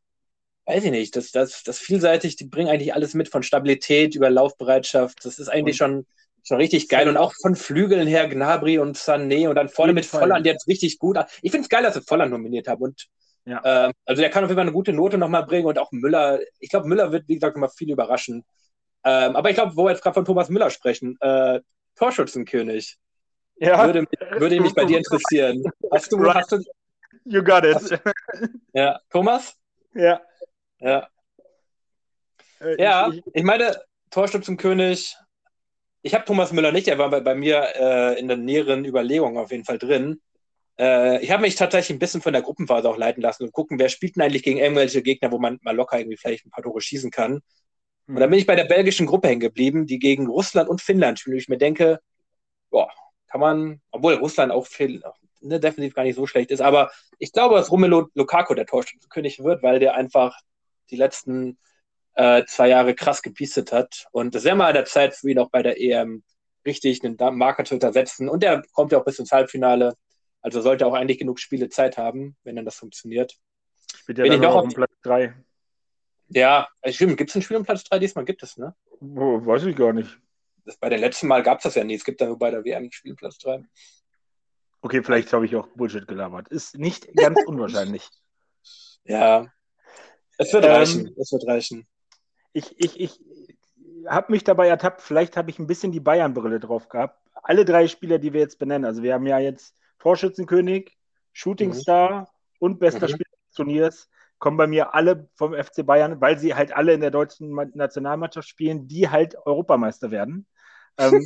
Weiß ich nicht, das, das, das vielseitig, die bringen eigentlich alles mit von Stabilität über Laufbereitschaft. Das ist eigentlich schon, schon richtig geil. Und auch von Flügeln her Gnabry und Sané und dann vorne mit. Volland jetzt richtig gut. Ich finde es geil, dass sie Volland nominiert haben. Und ja. äh, also der kann auf jeden Fall eine gute Note nochmal bringen und auch Müller. Ich glaube, Müller wird, wie gesagt, nochmal viel überraschen. Ähm, aber ich glaube, wo wir jetzt gerade von Thomas Müller sprechen, äh, Torschützenkönig. Ja. Würde, würde mich bei dir interessieren. Hast du, hast du, you got it. Hast, ja, Thomas? Ja. Ja. Äh, ja, ich, ich meine, Torstützenkönig. Ich habe Thomas Müller nicht, er war bei, bei mir äh, in der näheren Überlegung auf jeden Fall drin. äh, ich habe mich tatsächlich ein bisschen von der Gruppenphase auch leiten lassen und gucken, wer spielt denn eigentlich gegen irgendwelche Gegner, wo man mal locker irgendwie vielleicht ein paar Tore schießen kann. Und dann bin ich bei der belgischen Gruppe hängen geblieben, die gegen Russland und Finnland spielt. Ich mir denke, boah, kann man, obwohl Russland auch viel, ne, definitiv gar nicht so schlecht ist, aber ich glaube, dass Romelu Lukaku der Torschützenkönig wird, weil der einfach die letzten äh, zwei Jahre krass gepiestet hat. Und es wäre mal an der Zeit für ihn auch bei der EM richtig einen Marker zu untersetzen. Und der kommt ja auch bis ins Halbfinale. Also sollte auch eigentlich genug Spiele Zeit haben, wenn dann das funktioniert. Spielt ja Bin ich noch auf Platz 3. Ja, stimmt. Gibt es ein Spiel um Platz 3? Diesmal gibt es, ne? Oh, weiß ich gar nicht. Das, bei der letzten Mal gab es das ja nie. Es gibt ja nur bei der WM Spiel Platz 3. Okay, vielleicht habe ich auch Bullshit gelabert. Ist nicht ganz unwahrscheinlich. Ja. Es wird ähm, reichen. Es wird reichen. Ich, ich, ich habe mich dabei ertappt, vielleicht habe ich ein bisschen die Bayern-Brille drauf gehabt. Alle drei Spieler, die wir jetzt benennen. Also wir haben ja jetzt Torschützenkönig, Shootingstar mhm. und bester mhm. Spieler des Turniers kommen bei mir alle vom FC Bayern, weil sie halt alle in der deutschen Nationalmannschaft spielen, die halt Europameister werden. Ähm,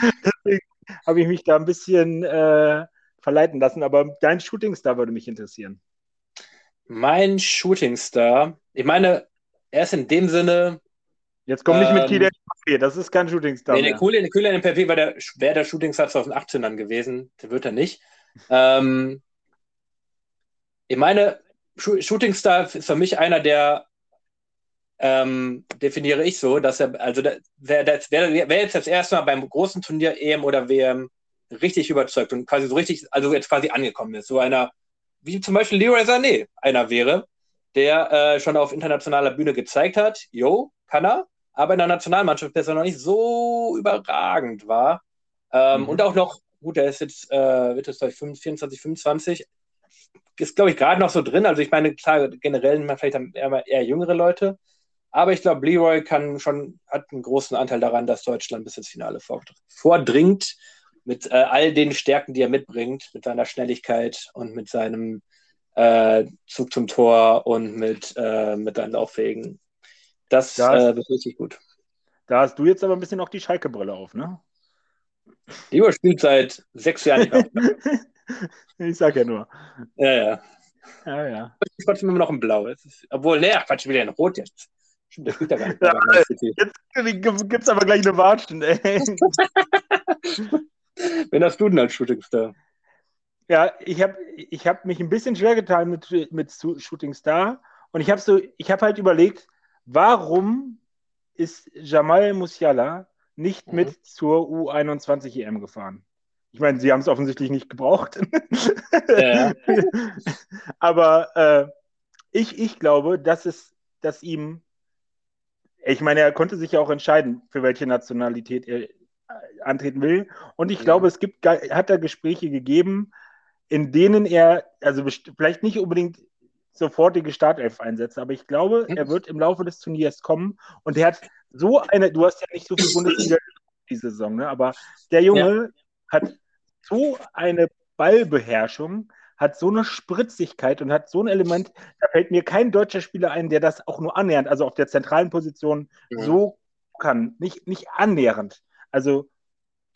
deswegen habe ich mich da ein bisschen äh, verleiten lassen, aber dein Shootingstar würde mich interessieren. Mein Shootingstar, ich meine, er ist in dem Sinne. Jetzt komm nicht mit ähm, Kylian Mbappé, das ist kein Shootingstar. Nee, der Kylian Mbappé wäre der, wär der Shootingstar 2018 dann gewesen, der wird er nicht. Ähm, ich meine, Shooting Star ist für mich einer, der ähm, definiere ich so, dass er, also wer, wer, wer jetzt das erste Mal beim großen Turnier EM oder WM richtig überzeugt und quasi so richtig, also jetzt quasi angekommen ist, so einer, wie zum Beispiel Leroy Sané einer wäre, der äh, schon auf internationaler Bühne gezeigt hat, jo, kann er, aber in der Nationalmannschaft besser noch nicht so überragend war. Ähm, mhm. Und auch noch, gut, er ist jetzt, äh, wird jetzt 24, 25, ist, glaube ich, gerade noch so drin. Also ich meine, klar, generell vielleicht eher, eher jüngere Leute. Aber ich glaube, Leroy kann schon, hat einen großen Anteil daran, dass Deutschland bis ins Finale vordringt. Mit äh, all den Stärken, die er mitbringt, mit seiner Schnelligkeit und mit seinem äh, Zug zum Tor und mit, äh, mit seinen Lauffähigen. Das, das äh, ist richtig gut. Da hast du jetzt aber ein bisschen noch die Schalke-Brille auf, ne? Leroy spielt seit sechs Jahren nicht mehr. ich sag ja nur. Ja, ja. Ja, ja. Ich trotzdem immer noch in Blau. Ist, obwohl, ne, Quatsch, wieder in Rot jetzt. Stimmt, der spielt ja gar nicht. Ja, jetzt gibt es aber gleich eine Wattstunde. Wen hast du denn als Shootingstar? Ja, ich habe ich hab mich ein bisschen schwer getan mit, mit Shootingstar. Und ich habe so, ich habe halt überlegt, warum ist Jamal Musiala nicht mhm. mit zur U21 EM gefahren? Ich meine, sie haben es offensichtlich nicht gebraucht. Ja. Aber äh, ich, ich glaube, dass es, dass ihm, ich meine, er konnte sich ja auch entscheiden, für welche Nationalität er äh, antreten will. Und ich glaube, es gibt, hat da Gespräche gegeben, in denen er, also vielleicht nicht unbedingt sofortige Startelf einsetzt, aber ich glaube, er wird im Laufe des Turniers kommen und er hat so eine, du hast ja nicht so viel Bundesliga diese Saison, ne? aber der Junge ja hat so eine Ballbeherrschung, hat so eine Spritzigkeit und hat so ein Element, da fällt mir kein deutscher Spieler ein, der das auch nur annähernd, also auf der zentralen Position mhm. so kann. Nicht, nicht annähernd. Also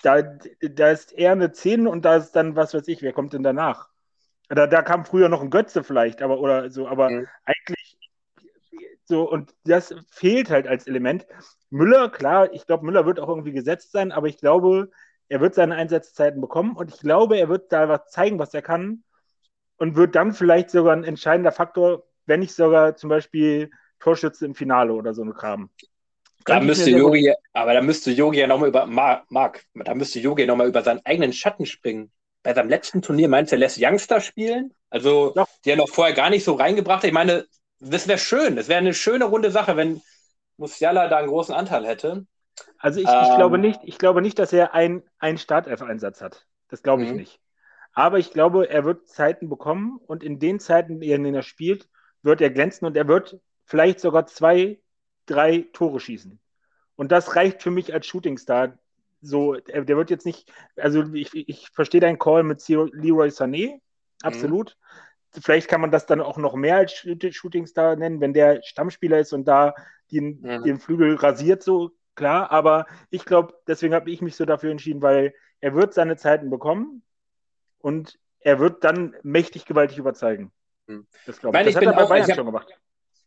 da, da ist eher eine 10 und da ist dann, was weiß ich, wer kommt denn danach? Da, da kam früher noch ein Götze vielleicht, aber oder so, aber mhm. eigentlich so, und das fehlt halt als Element. Müller, klar, ich glaube, Müller wird auch irgendwie gesetzt sein, aber ich glaube, er wird seine Einsatzzeiten bekommen und ich glaube, er wird da was zeigen, was er kann und wird dann vielleicht sogar ein entscheidender Faktor, wenn nicht sogar zum Beispiel Torschütze im Finale oder so eine Kram. Da müsste Yogi, aber da müsste Yogi ja nochmal über, Marc, da müsste Yogi nochmal über seinen eigenen Schatten springen. Bei seinem letzten Turnier meinst du, er lässt Youngster spielen? Also, ja. die er noch vorher gar nicht so reingebracht hat. Ich meine, das wäre schön. Das wäre eine schöne runde Sache, wenn Musiala da einen großen Anteil hätte. Also ich, ähm, ich, glaube nicht, ich glaube nicht, dass er einen Startelf-Einsatz hat. Das glaube ich mhm. nicht. Aber ich glaube, er wird Zeiten bekommen und in den Zeiten, in denen er spielt, wird er glänzen und er wird vielleicht sogar zwei, drei Tore schießen. Und das reicht für mich als Shootingstar. So, der, wird jetzt nicht, also ich, ich verstehe deinen Call mit Leroy Sané, absolut. Mhm. Vielleicht kann man das dann auch noch mehr als Shootingstar nennen, wenn der Stammspieler ist und da den, mhm. den Flügel rasiert, so klar, aber ich glaube, deswegen habe ich mich so dafür entschieden, weil er wird seine Zeiten bekommen und er wird dann mächtig gewaltig überzeugen. Hm. Das glaube ich. ich. Das hat er bei auch, Bayern hab, schon gemacht.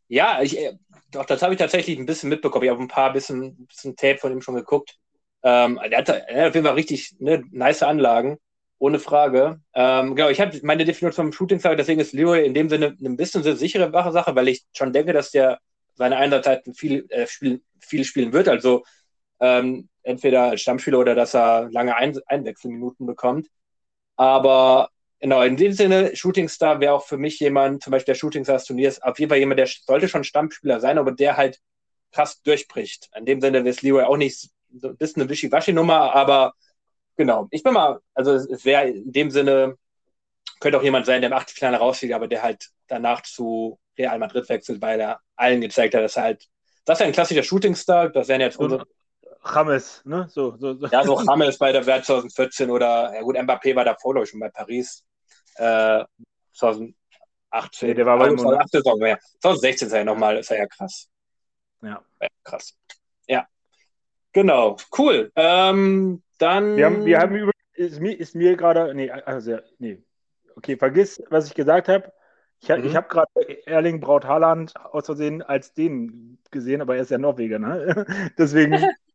Ja, ich, äh, doch, das habe ich tatsächlich ein bisschen mitbekommen. Ich habe ein paar bisschen, bisschen Tape von ihm schon geguckt. Ähm, er, hat, er hat auf jeden Fall richtig ne, nice Anlagen, ohne Frage. Ähm, genau, ich habe meine Definition vom Shooting Star, deswegen ist Leroy in dem Sinne ein bisschen eine sichere wache Sache, weil ich schon denke, dass der seine Einsatzzeiten viel, äh, spiel, viel spielen wird. Also ähm, entweder als Stammspieler oder dass er lange Ein Einwechselminuten bekommt. Aber genau, in dem Sinne, Shooting Star wäre auch für mich jemand, zum Beispiel der Shooting Star des Turniers, auf jeden Fall jemand, der sollte schon Stammspieler sein, aber der halt krass durchbricht. In dem Sinne ist Leroy auch nicht so ein bisschen eine Wischiwaschi-Nummer, aber genau, ich bin mal, also es wäre in dem Sinne, könnte auch jemand sein, der im Achtelfinale rausfliegt, aber der halt danach zu Real Madrid wechselt, weil er allen gezeigt hat, dass er halt, das ist ein klassischer Shootingstar, das wären jetzt unsere. James, ne? So, so, so. Ja, so James bei der Wert 2014 oder, ja gut, Mbappé war davor, glaube ich, schon bei Paris. Äh, 2018. Nee, der war bei 2018 Saison, ja. 2016 ist er ja nochmal, ist er ja krass. Ja. ja krass. Ja. Genau, cool. Ähm, dann. Wir haben, wir haben über, ist mir, ist mir gerade, nee, also, nee. Okay, vergiss, was ich gesagt habe. Ich, mhm. ich habe gerade Erling Braut Haaland aus Versehen als den gesehen, aber er ist ja Norweger, ne? Deswegen,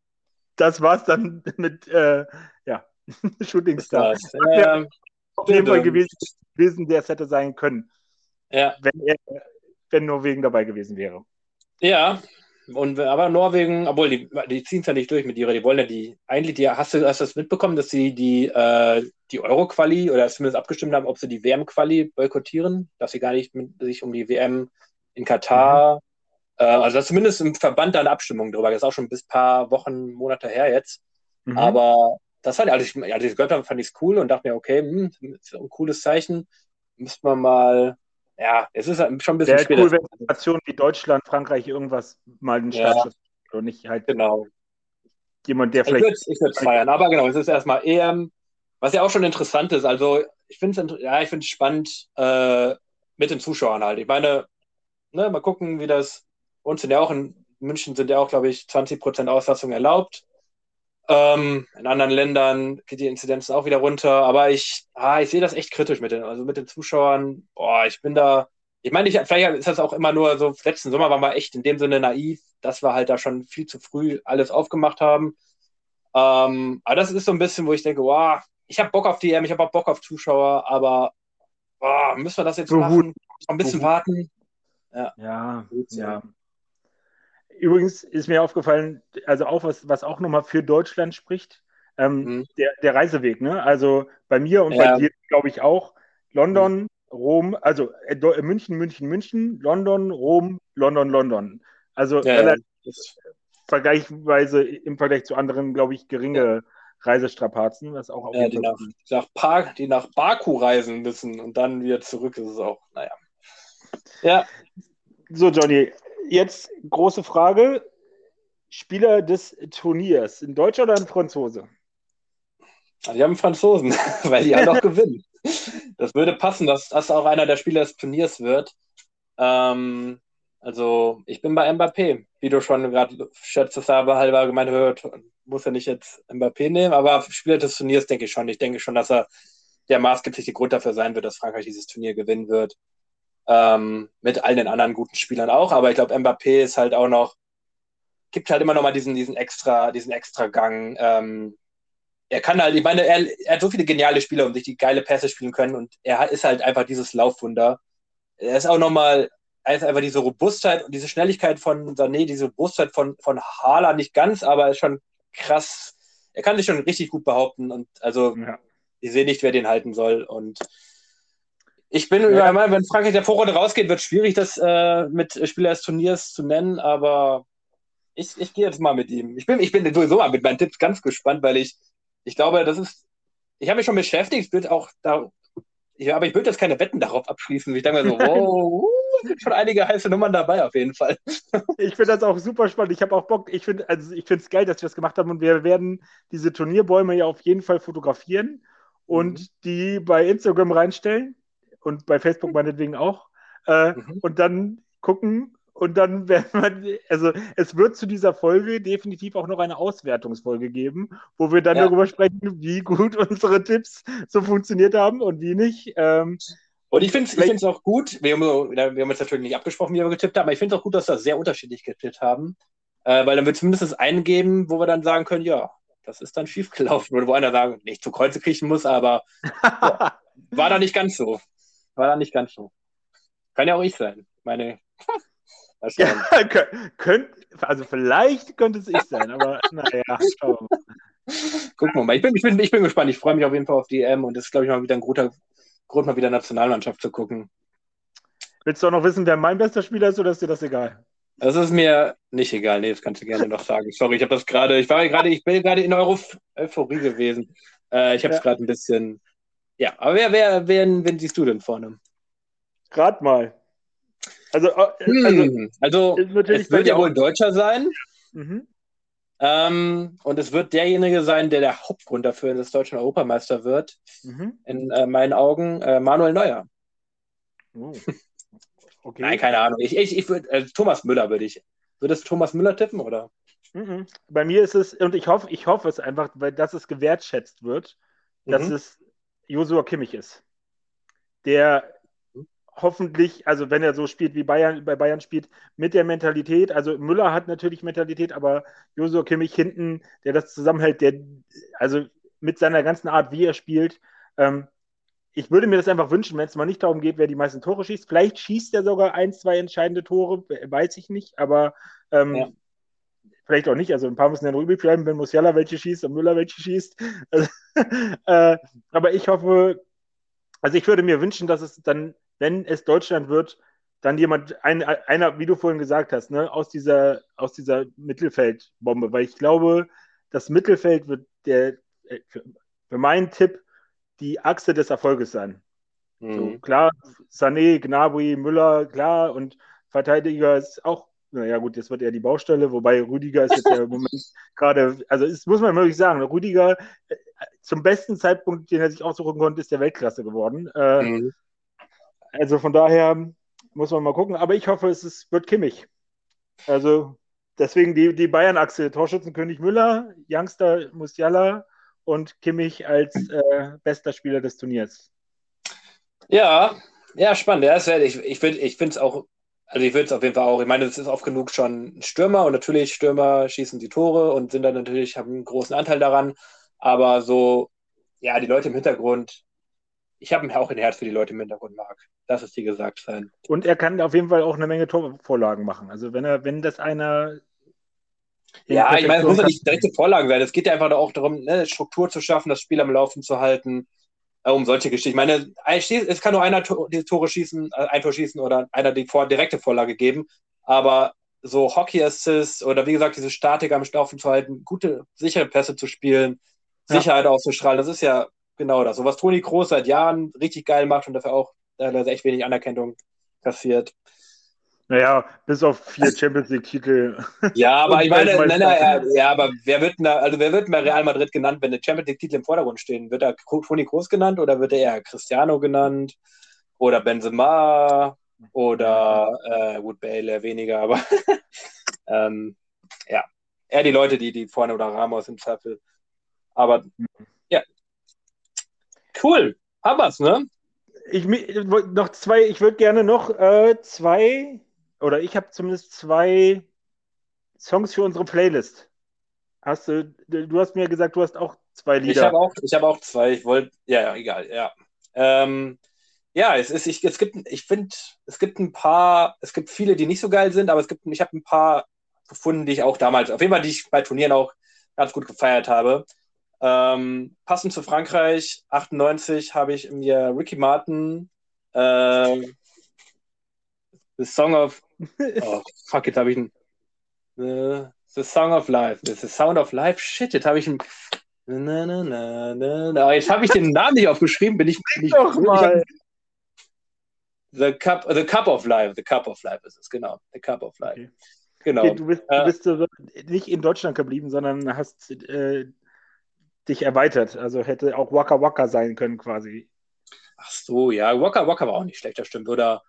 das war's dann mit, äh, ja, Shooting Star. Ja, auf jeden Fall gewesen, gewesen, der es hätte sein können. Ja. Wenn, er, wenn Norwegen dabei gewesen wäre. Ja, und, aber Norwegen, obwohl die, die ziehen es ja nicht durch mit ihrer, die wollen ja die, eigentlich, die, hast du, hast du das mitbekommen, dass sie die, äh, die Euro-Quali oder zumindest abgestimmt haben, ob sie die WM-Quali boykottieren, dass sie gar nicht mit, sich um die WM in Katar, mhm. Äh, also das zumindest im Verband da eine Abstimmung drüber, das ist auch schon bis paar Wochen, Monate her jetzt, mhm. aber das fand, also ich, als ich gehört habe, fand ich es cool und dachte mir, okay, hm, ist ein cooles Zeichen, müsste man mal ja, es ist halt schon ein bisschen Wäre cool, wenn Nationen wie Deutschland, Frankreich irgendwas mal den Startschuss ja. und nicht halt genau. jemand, der vielleicht. Ich würde es feiern, aber genau, es ist erstmal EM, was ja auch schon interessant ist. Also ich finde es ja, ich finde spannend äh, mit den Zuschauern halt. Ich meine, ne, mal gucken, wie das. Uns sind ja auch in München sind ja auch, glaube ich, 20 Prozent Auslastung erlaubt. Ähm, in anderen Ländern geht die Inzidenz auch wieder runter, aber ich, ah, ich sehe das echt kritisch mit den, also mit den Zuschauern. Boah, ich bin da, ich meine, ich, vielleicht ist das auch immer nur so, letzten Sommer waren wir echt in dem Sinne naiv, dass wir halt da schon viel zu früh alles aufgemacht haben. Ähm, aber das ist so ein bisschen, wo ich denke, wow, ich habe Bock auf die EM, ich habe auch Bock auf Zuschauer, aber boah, müssen wir das jetzt so machen? Gut. Ein bisschen gut. warten. Ja, ja. ja. Übrigens ist mir aufgefallen, also auch was, was auch nochmal für Deutschland spricht, ähm, mhm. der, der Reiseweg. Ne? Also bei mir und ja. bei dir, glaube ich, auch. London, mhm. Rom, also äh, München, München, München, London, Rom, London, London. Also ja, relativ ja. vergleichsweise im Vergleich zu anderen, glaube ich, geringe Reisestrapazen, was auch ja, die, nach, nach Park, die nach Baku reisen müssen und dann wieder zurück ist es auch, naja. Ja. So, Johnny, jetzt große Frage. Spieler des Turniers, ein Deutscher oder ein Franzose? Die haben einen Franzosen, weil die ja noch gewinnen. Das würde passen, dass das auch einer der Spieler des Turniers wird. Ähm, also, ich bin bei Mbappé. Wie du schon gerade schätzest, aber halber gemeint hört, muss er nicht jetzt Mbappé nehmen, aber Spieler des Turniers denke ich schon. Ich denke schon, dass er der maßgebliche Grund dafür sein wird, dass Frankreich dieses Turnier gewinnen wird. Ähm, mit allen den anderen guten Spielern auch. Aber ich glaube, Mbappé ist halt auch noch, gibt halt immer noch mal diesen, diesen extra, diesen extra Gang. Ähm, er kann halt, ich meine, er, er, hat so viele geniale Spieler, um sich die geile Pässe spielen können und er ist halt einfach dieses Laufwunder. Er ist auch nochmal, er ist einfach diese Robustheit und diese Schnelligkeit von Sané, diese Robustheit von, von Haaland nicht ganz, aber ist schon krass. Er kann sich schon richtig gut behaupten und also ja. ich sehe nicht, wer den halten soll und ich bin, ja. Mal, wenn Frankreich der Vorrunde rausgeht, wird es schwierig, das äh, mit Spieler des Turniers zu nennen, aber ich, ich gehe jetzt mal mit ihm. Ich bin, ich bin sowieso mal mit meinen Tipps ganz gespannt, weil ich, ich glaube, das ist, ich habe mich schon beschäftigt, wird auch da, ich, aber ich würde jetzt keine Wetten darauf abschließen. Ich denke mir so, wow, es sind schon einige heiße Nummern dabei auf jeden Fall. ich finde das auch super spannend. Ich habe auch Bock, ich finde also ich es geil, dass wir das gemacht haben und wir werden diese Turnierbäume ja auf jeden Fall fotografieren und mhm. die bei Instagram reinstellen und bei Facebook meinetwegen auch. Äh, mhm. Und dann gucken, Und dann werden wir, also es wird zu dieser Folge definitiv auch noch eine Auswertungsfolge geben, wo wir dann ja. darüber sprechen, wie gut unsere Tipps so funktioniert haben und wie nicht. Ähm, und ich finde es auch gut, wir haben, wir haben jetzt natürlich nicht abgesprochen, wie wir getippt haben, aber ich finde es auch gut, dass wir sehr unterschiedlich getippt haben, äh, weil dann wird es mindestens einen geben, wo wir dann sagen können, ja, das ist dann schiefgelaufen. Oder wo einer sagen, nicht zu Kreuze kriechen muss, aber ja, war da nicht ganz so. War da nicht ganz so. Kann ja auch ich sein. Meine. ja, könnt, also vielleicht könnte es ich sein, aber naja, schauen wir mal. Gucken wir mal. Ich bin, ich bin, ich bin gespannt. Ich freue mich auf jeden Fall auf die EM und das ist, glaube ich, mal wieder ein guter, Grund, mal wieder Nationalmannschaft zu gucken. Willst du auch noch wissen, wer mein bester Spieler ist oder ist dir das egal? Das ist mir nicht egal. Nee, das kannst du gerne noch sagen. Sorry, ich habe das gerade, ich war gerade, ich bin gerade in Euphorie gewesen. Äh, ich habe es ja. gerade ein bisschen. Ja, aber wer, wer, wen, wen siehst du denn vorne? Rat mal. Also, äh, hm, also, also es wird ja wohl ein Deutscher sein. Mhm. Ähm, und es wird derjenige sein, der der Hauptgrund dafür ist, dass Deutschland Europameister wird. Mhm. In äh, meinen Augen äh, Manuel Neuer. Oh. Okay. Nein, keine Ahnung. Ich, ich, ich würde, äh, Thomas Müller würde ich. Würdest du Thomas Müller tippen, oder? Mhm. Bei mir ist es, und ich hoffe, ich hoffe es einfach, weil dass es gewertschätzt wird, dass mhm. es Josua Kimmich ist. Der hoffentlich, also wenn er so spielt wie Bayern bei Bayern spielt, mit der Mentalität, also Müller hat natürlich Mentalität, aber Josua Kimmich hinten, der das zusammenhält, der, also mit seiner ganzen Art, wie er spielt, ähm, ich würde mir das einfach wünschen, wenn es mal nicht darum geht, wer die meisten Tore schießt. Vielleicht schießt er sogar ein, zwei entscheidende Tore, weiß ich nicht, aber ähm, ja. vielleicht auch nicht. Also ein paar müssen ja noch übrig bleiben, wenn Musiala welche schießt und Müller welche schießt. Also, äh, aber ich hoffe, also ich würde mir wünschen, dass es dann wenn es Deutschland wird, dann jemand, ein, einer, wie du vorhin gesagt hast, ne, aus dieser, aus dieser Mittelfeldbombe, weil ich glaube, das Mittelfeld wird der, äh, für, für meinen Tipp, die Achse des Erfolges sein. Mhm. So, klar, Sané, Gnabry, Müller, klar, und Verteidiger ist auch, naja gut, jetzt wird er die Baustelle, wobei Rüdiger ist jetzt ja im Moment gerade, also ist, muss man wirklich sagen, Rüdiger äh, zum besten Zeitpunkt, den er sich aussuchen konnte, ist der Weltklasse geworden. Äh, mhm. Also von daher muss man mal gucken. Aber ich hoffe, es ist, wird Kimmich. Also deswegen die, die Bayern-Achse. Torschützenkönig Müller, Youngster Musiala und Kimmich als äh, bester Spieler des Turniers. Ja, ja, spannend. Ja, ich ich finde es auch, also ich würde es auf jeden Fall auch, ich meine, es ist oft genug schon Stürmer und natürlich Stürmer schießen die Tore und sind dann natürlich, haben einen großen Anteil daran. Aber so, ja, die Leute im Hintergrund, ich habe auch ein Herz für die Leute im Hintergrund mag. Das ist dir gesagt sein. Und er kann auf jeden Fall auch eine Menge Torvorlagen machen. Also wenn er, wenn das einer ja, ich meine, es muss ja nicht direkte Vorlagen sein. Es geht ja einfach auch darum, ne, Struktur zu schaffen, das Spiel am Laufen zu halten, um solche Geschichten. Ich meine, es kann nur einer die Tore schießen, äh, ein Tor schießen oder einer die vor, direkte Vorlage geben, aber so Hockey-Assists oder wie gesagt, diese Statik am Laufen zu halten, gute, sichere Pässe zu spielen, Sicherheit ja. auszustrahlen, das ist ja Genau das. So was Toni Kroos seit Jahren richtig geil macht und dafür auch teilweise echt wenig Anerkennung kassiert. Naja, bis auf vier Champions League-Titel. Ja, aber ich meine, nein, nein, ja, aber wer wird denn da, also wer wird bei Real Madrid genannt, wenn der Champions League-Titel im Vordergrund stehen? Wird da Toni Kroos genannt oder wird er eher Cristiano genannt? Oder Benzema? Oder äh, gut, Bale weniger, aber ähm, ja, eher die Leute, die, die vorne oder Ramos im Zweifel. Aber ja, Cool. Haben wir's, ne? Ich noch zwei, ich würde gerne noch äh, zwei, oder ich habe zumindest zwei Songs für unsere Playlist. Hast du, du hast mir gesagt, du hast auch zwei Lieder. Ich habe auch, ich auch zwei. Ich wollte, ja, ja, egal, ja. Ähm, ja, es ist, ich, es gibt, ich finde, es gibt ein paar, es gibt viele, die nicht so geil sind, aber es gibt, ich habe ein paar gefunden, die ich auch damals, auf jeden Fall, die ich bei Turnieren auch ganz gut gefeiert habe. Ähm, passend zu Frankreich, 98 habe ich mir Ricky Martin äh, The Song of oh, fuck, jetzt habe ich ein the, the Song of Life. The Sound of Life. Shit, jetzt habe ich ein na, na, na, na, na. Jetzt habe ich den Namen nicht aufgeschrieben, bin ich nicht. Doch mal. The Cup, the Cup of Life, The Cup of Life ist es, genau. The Cup of Life. Okay. Genau. Okay, du bist, du bist äh, nicht in Deutschland geblieben, sondern hast äh, dich erweitert. Also hätte auch Waka Waka sein können quasi. Ach so, ja, Waka Waka war auch nicht schlecht, das stimmt. Oder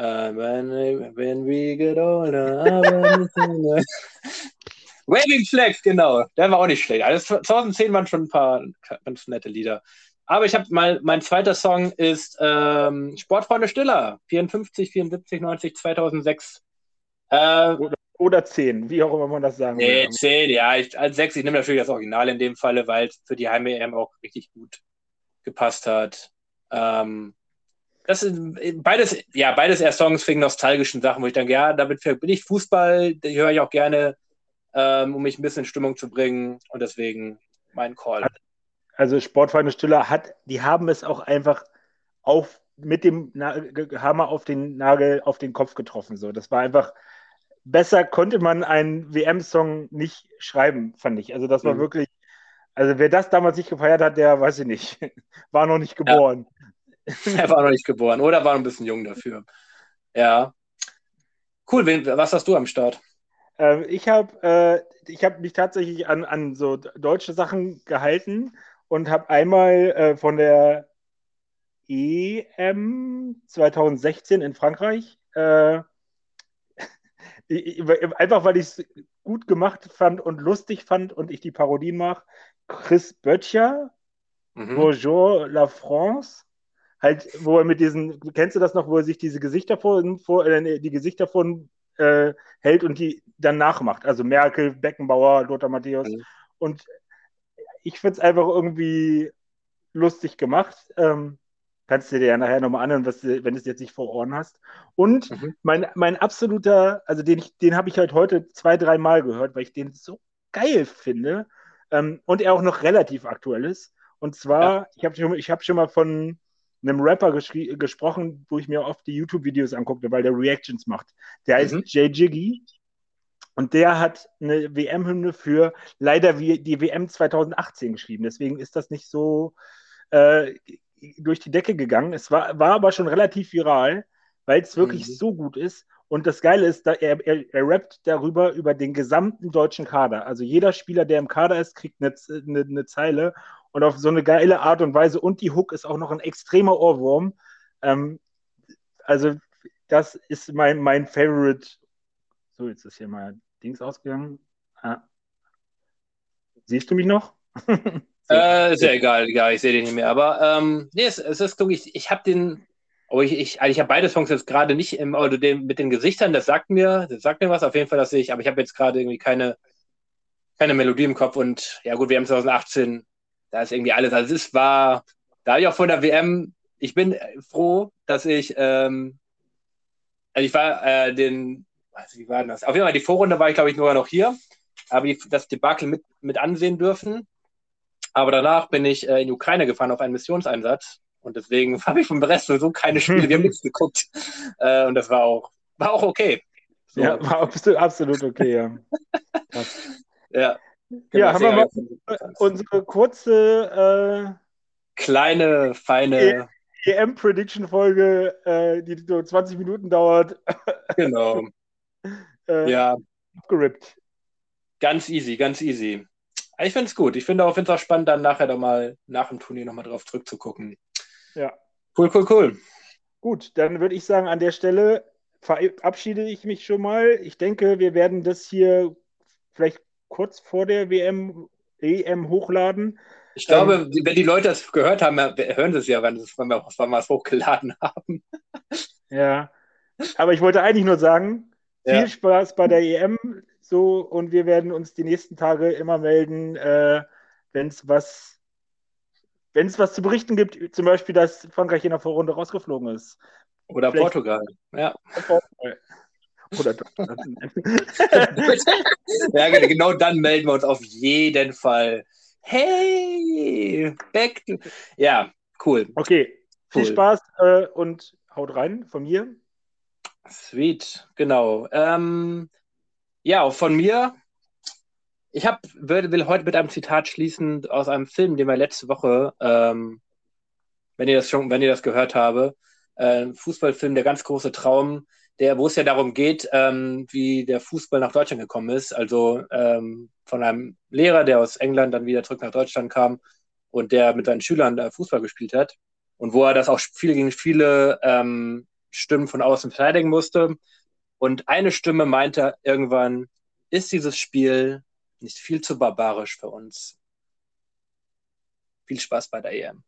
Uh, when, when we get older. Waving Flag, genau. Der war auch nicht schlecht. Also 2010 waren schon ein paar ganz nette Lieder. Aber ich habe mal, mein zweiter Song ist ähm, Sportfreunde Stiller. 54, 74, 90, 2006. Äh, oder, oder 10, wie auch immer man das sagen nee, will. Nee, 10, ja. Ich, als 6, ich nehme natürlich das Original in dem Falle, weil es für die Heim-EM auch richtig gut gepasst hat. Ähm, das sind beides, ja, beides eher Songs wegen nostalgischen Sachen, wo ich denke, ja, damit bin ich Fußball, die höre ich auch gerne, ähm, um mich ein bisschen in Stimmung zu bringen und deswegen mein Call also Sportvereine Stiller hat, die haben es auch einfach auf mit dem Hammer auf den Nagel auf den Kopf getroffen. So, das war einfach besser konnte man einen WM-Song nicht schreiben, fand ich. Also das war mhm. wirklich, also wer das damals nicht gefeiert hat, der weiß ich nicht, war noch nicht geboren. Ja. Er war noch nicht geboren oder war ein bisschen jung dafür. Ja. Cool, was hast du am Start? Ähm, ich habe äh, hab mich tatsächlich an, an so deutsche Sachen gehalten und habe einmal äh, von der EM 2016 in Frankreich, äh, einfach weil ich es gut gemacht fand und lustig fand und ich die Parodien mache, Chris Böttcher, mhm. Bonjour la France, halt, wo er mit diesen, kennst du das noch, wo er sich diese Gesichter vor, vor äh, die Gesichter von äh, hält und die dann nachmacht. Also Merkel, Beckenbauer, Lothar Matthäus. Mhm. Und ich finde es einfach irgendwie lustig gemacht. Ähm, kannst du dir ja nachher nochmal anhören, was, wenn du es jetzt nicht vor Ohren hast. Und mhm. mein, mein absoluter, also den, den habe ich halt heute zwei, drei Mal gehört, weil ich den so geil finde ähm, und er auch noch relativ aktuell ist. Und zwar, ja. ich habe schon, hab schon mal von einem Rapper gesprochen, wo ich mir oft die YouTube-Videos angucke, weil der Reactions macht. Der heißt mhm. Jay Jiggy und der hat eine WM-Hymne für leider wie die WM 2018 geschrieben. Deswegen ist das nicht so äh, durch die Decke gegangen. Es war, war aber schon relativ viral, weil es wirklich mhm. so gut ist. Und das Geile ist, er, er, er rappt darüber über den gesamten deutschen Kader. Also jeder Spieler, der im Kader ist, kriegt eine, eine, eine Zeile und auf so eine geile Art und Weise. Und die Hook ist auch noch ein extremer Ohrwurm. Ähm, also das ist mein, mein Favorite so, jetzt ist hier mal Dings ausgegangen. Ah. Siehst du mich noch? äh, ist ja egal, egal, ich sehe den nicht mehr. Aber ähm, nee, es, es ist dunkel. Ich, ich habe den, aber ich, ich, also ich habe beide Songs jetzt gerade nicht im, oder den, mit den Gesichtern, das sagt mir, das sagt mir was, auf jeden Fall, dass ich, aber ich habe jetzt gerade irgendwie keine, keine Melodie im Kopf und ja gut, wir haben 2018, da ist irgendwie alles, also es war, da ich auch von der WM, ich bin froh, dass ich, ähm, also ich war äh, den also wie war das? Auf jeden Fall, die Vorrunde war ich, glaube ich, nur noch hier. Habe das Debakel mit, mit ansehen dürfen. Aber danach bin ich äh, in die Ukraine gefahren auf einen Missionseinsatz. Und deswegen habe ich vom Rest so keine Spiele. Wir haben nichts geguckt. Äh, und das war auch, war auch okay. So. Ja, war absolut, absolut okay, ja. ja. Genau, ja, haben wir mal unsere kurze äh, kleine, feine EM-Prediction-Folge, äh, die so 20 Minuten dauert. Genau äh, ja. abgerippt. Ganz easy, ganz easy. Ich finde es gut. Ich finde auch, auch spannend, dann nachher da mal nach dem Turnier nochmal drauf zurückzugucken. Ja. Cool, cool, cool. Gut, dann würde ich sagen, an der Stelle verabschiede ich mich schon mal. Ich denke, wir werden das hier vielleicht kurz vor der WM, EM hochladen. Ich glaube, ähm, wenn die Leute das gehört haben, hören sie es ja, wenn, wir, wann wir es hochgeladen haben. Ja, aber ich wollte eigentlich nur sagen, viel Spaß bei der EM. So, und wir werden uns die nächsten Tage immer melden, äh, wenn es was, wenn es was zu berichten gibt, zum Beispiel, dass Frankreich in der Vorrunde rausgeflogen ist. Oder Vielleicht Portugal. Ja. Oder ja, genau dann melden wir uns auf jeden Fall. Hey, back to... Ja, cool. Okay, cool. viel Spaß äh, und haut rein von mir. Sweet, genau. Ähm, ja, von mir. Ich hab, will, will heute mit einem Zitat schließen aus einem Film, den wir letzte Woche, ähm, wenn ihr das schon, wenn ihr das gehört habe, äh, Fußballfilm, der ganz große Traum, der, wo es ja darum geht, ähm, wie der Fußball nach Deutschland gekommen ist. Also ähm, von einem Lehrer, der aus England dann wieder zurück nach Deutschland kam und der mit seinen Schülern äh, Fußball gespielt hat. Und wo er das auch viel gegen viele ähm, Stimmen von außen verteidigen musste. Und eine Stimme meinte irgendwann, ist dieses Spiel nicht viel zu barbarisch für uns? Viel Spaß bei der EM.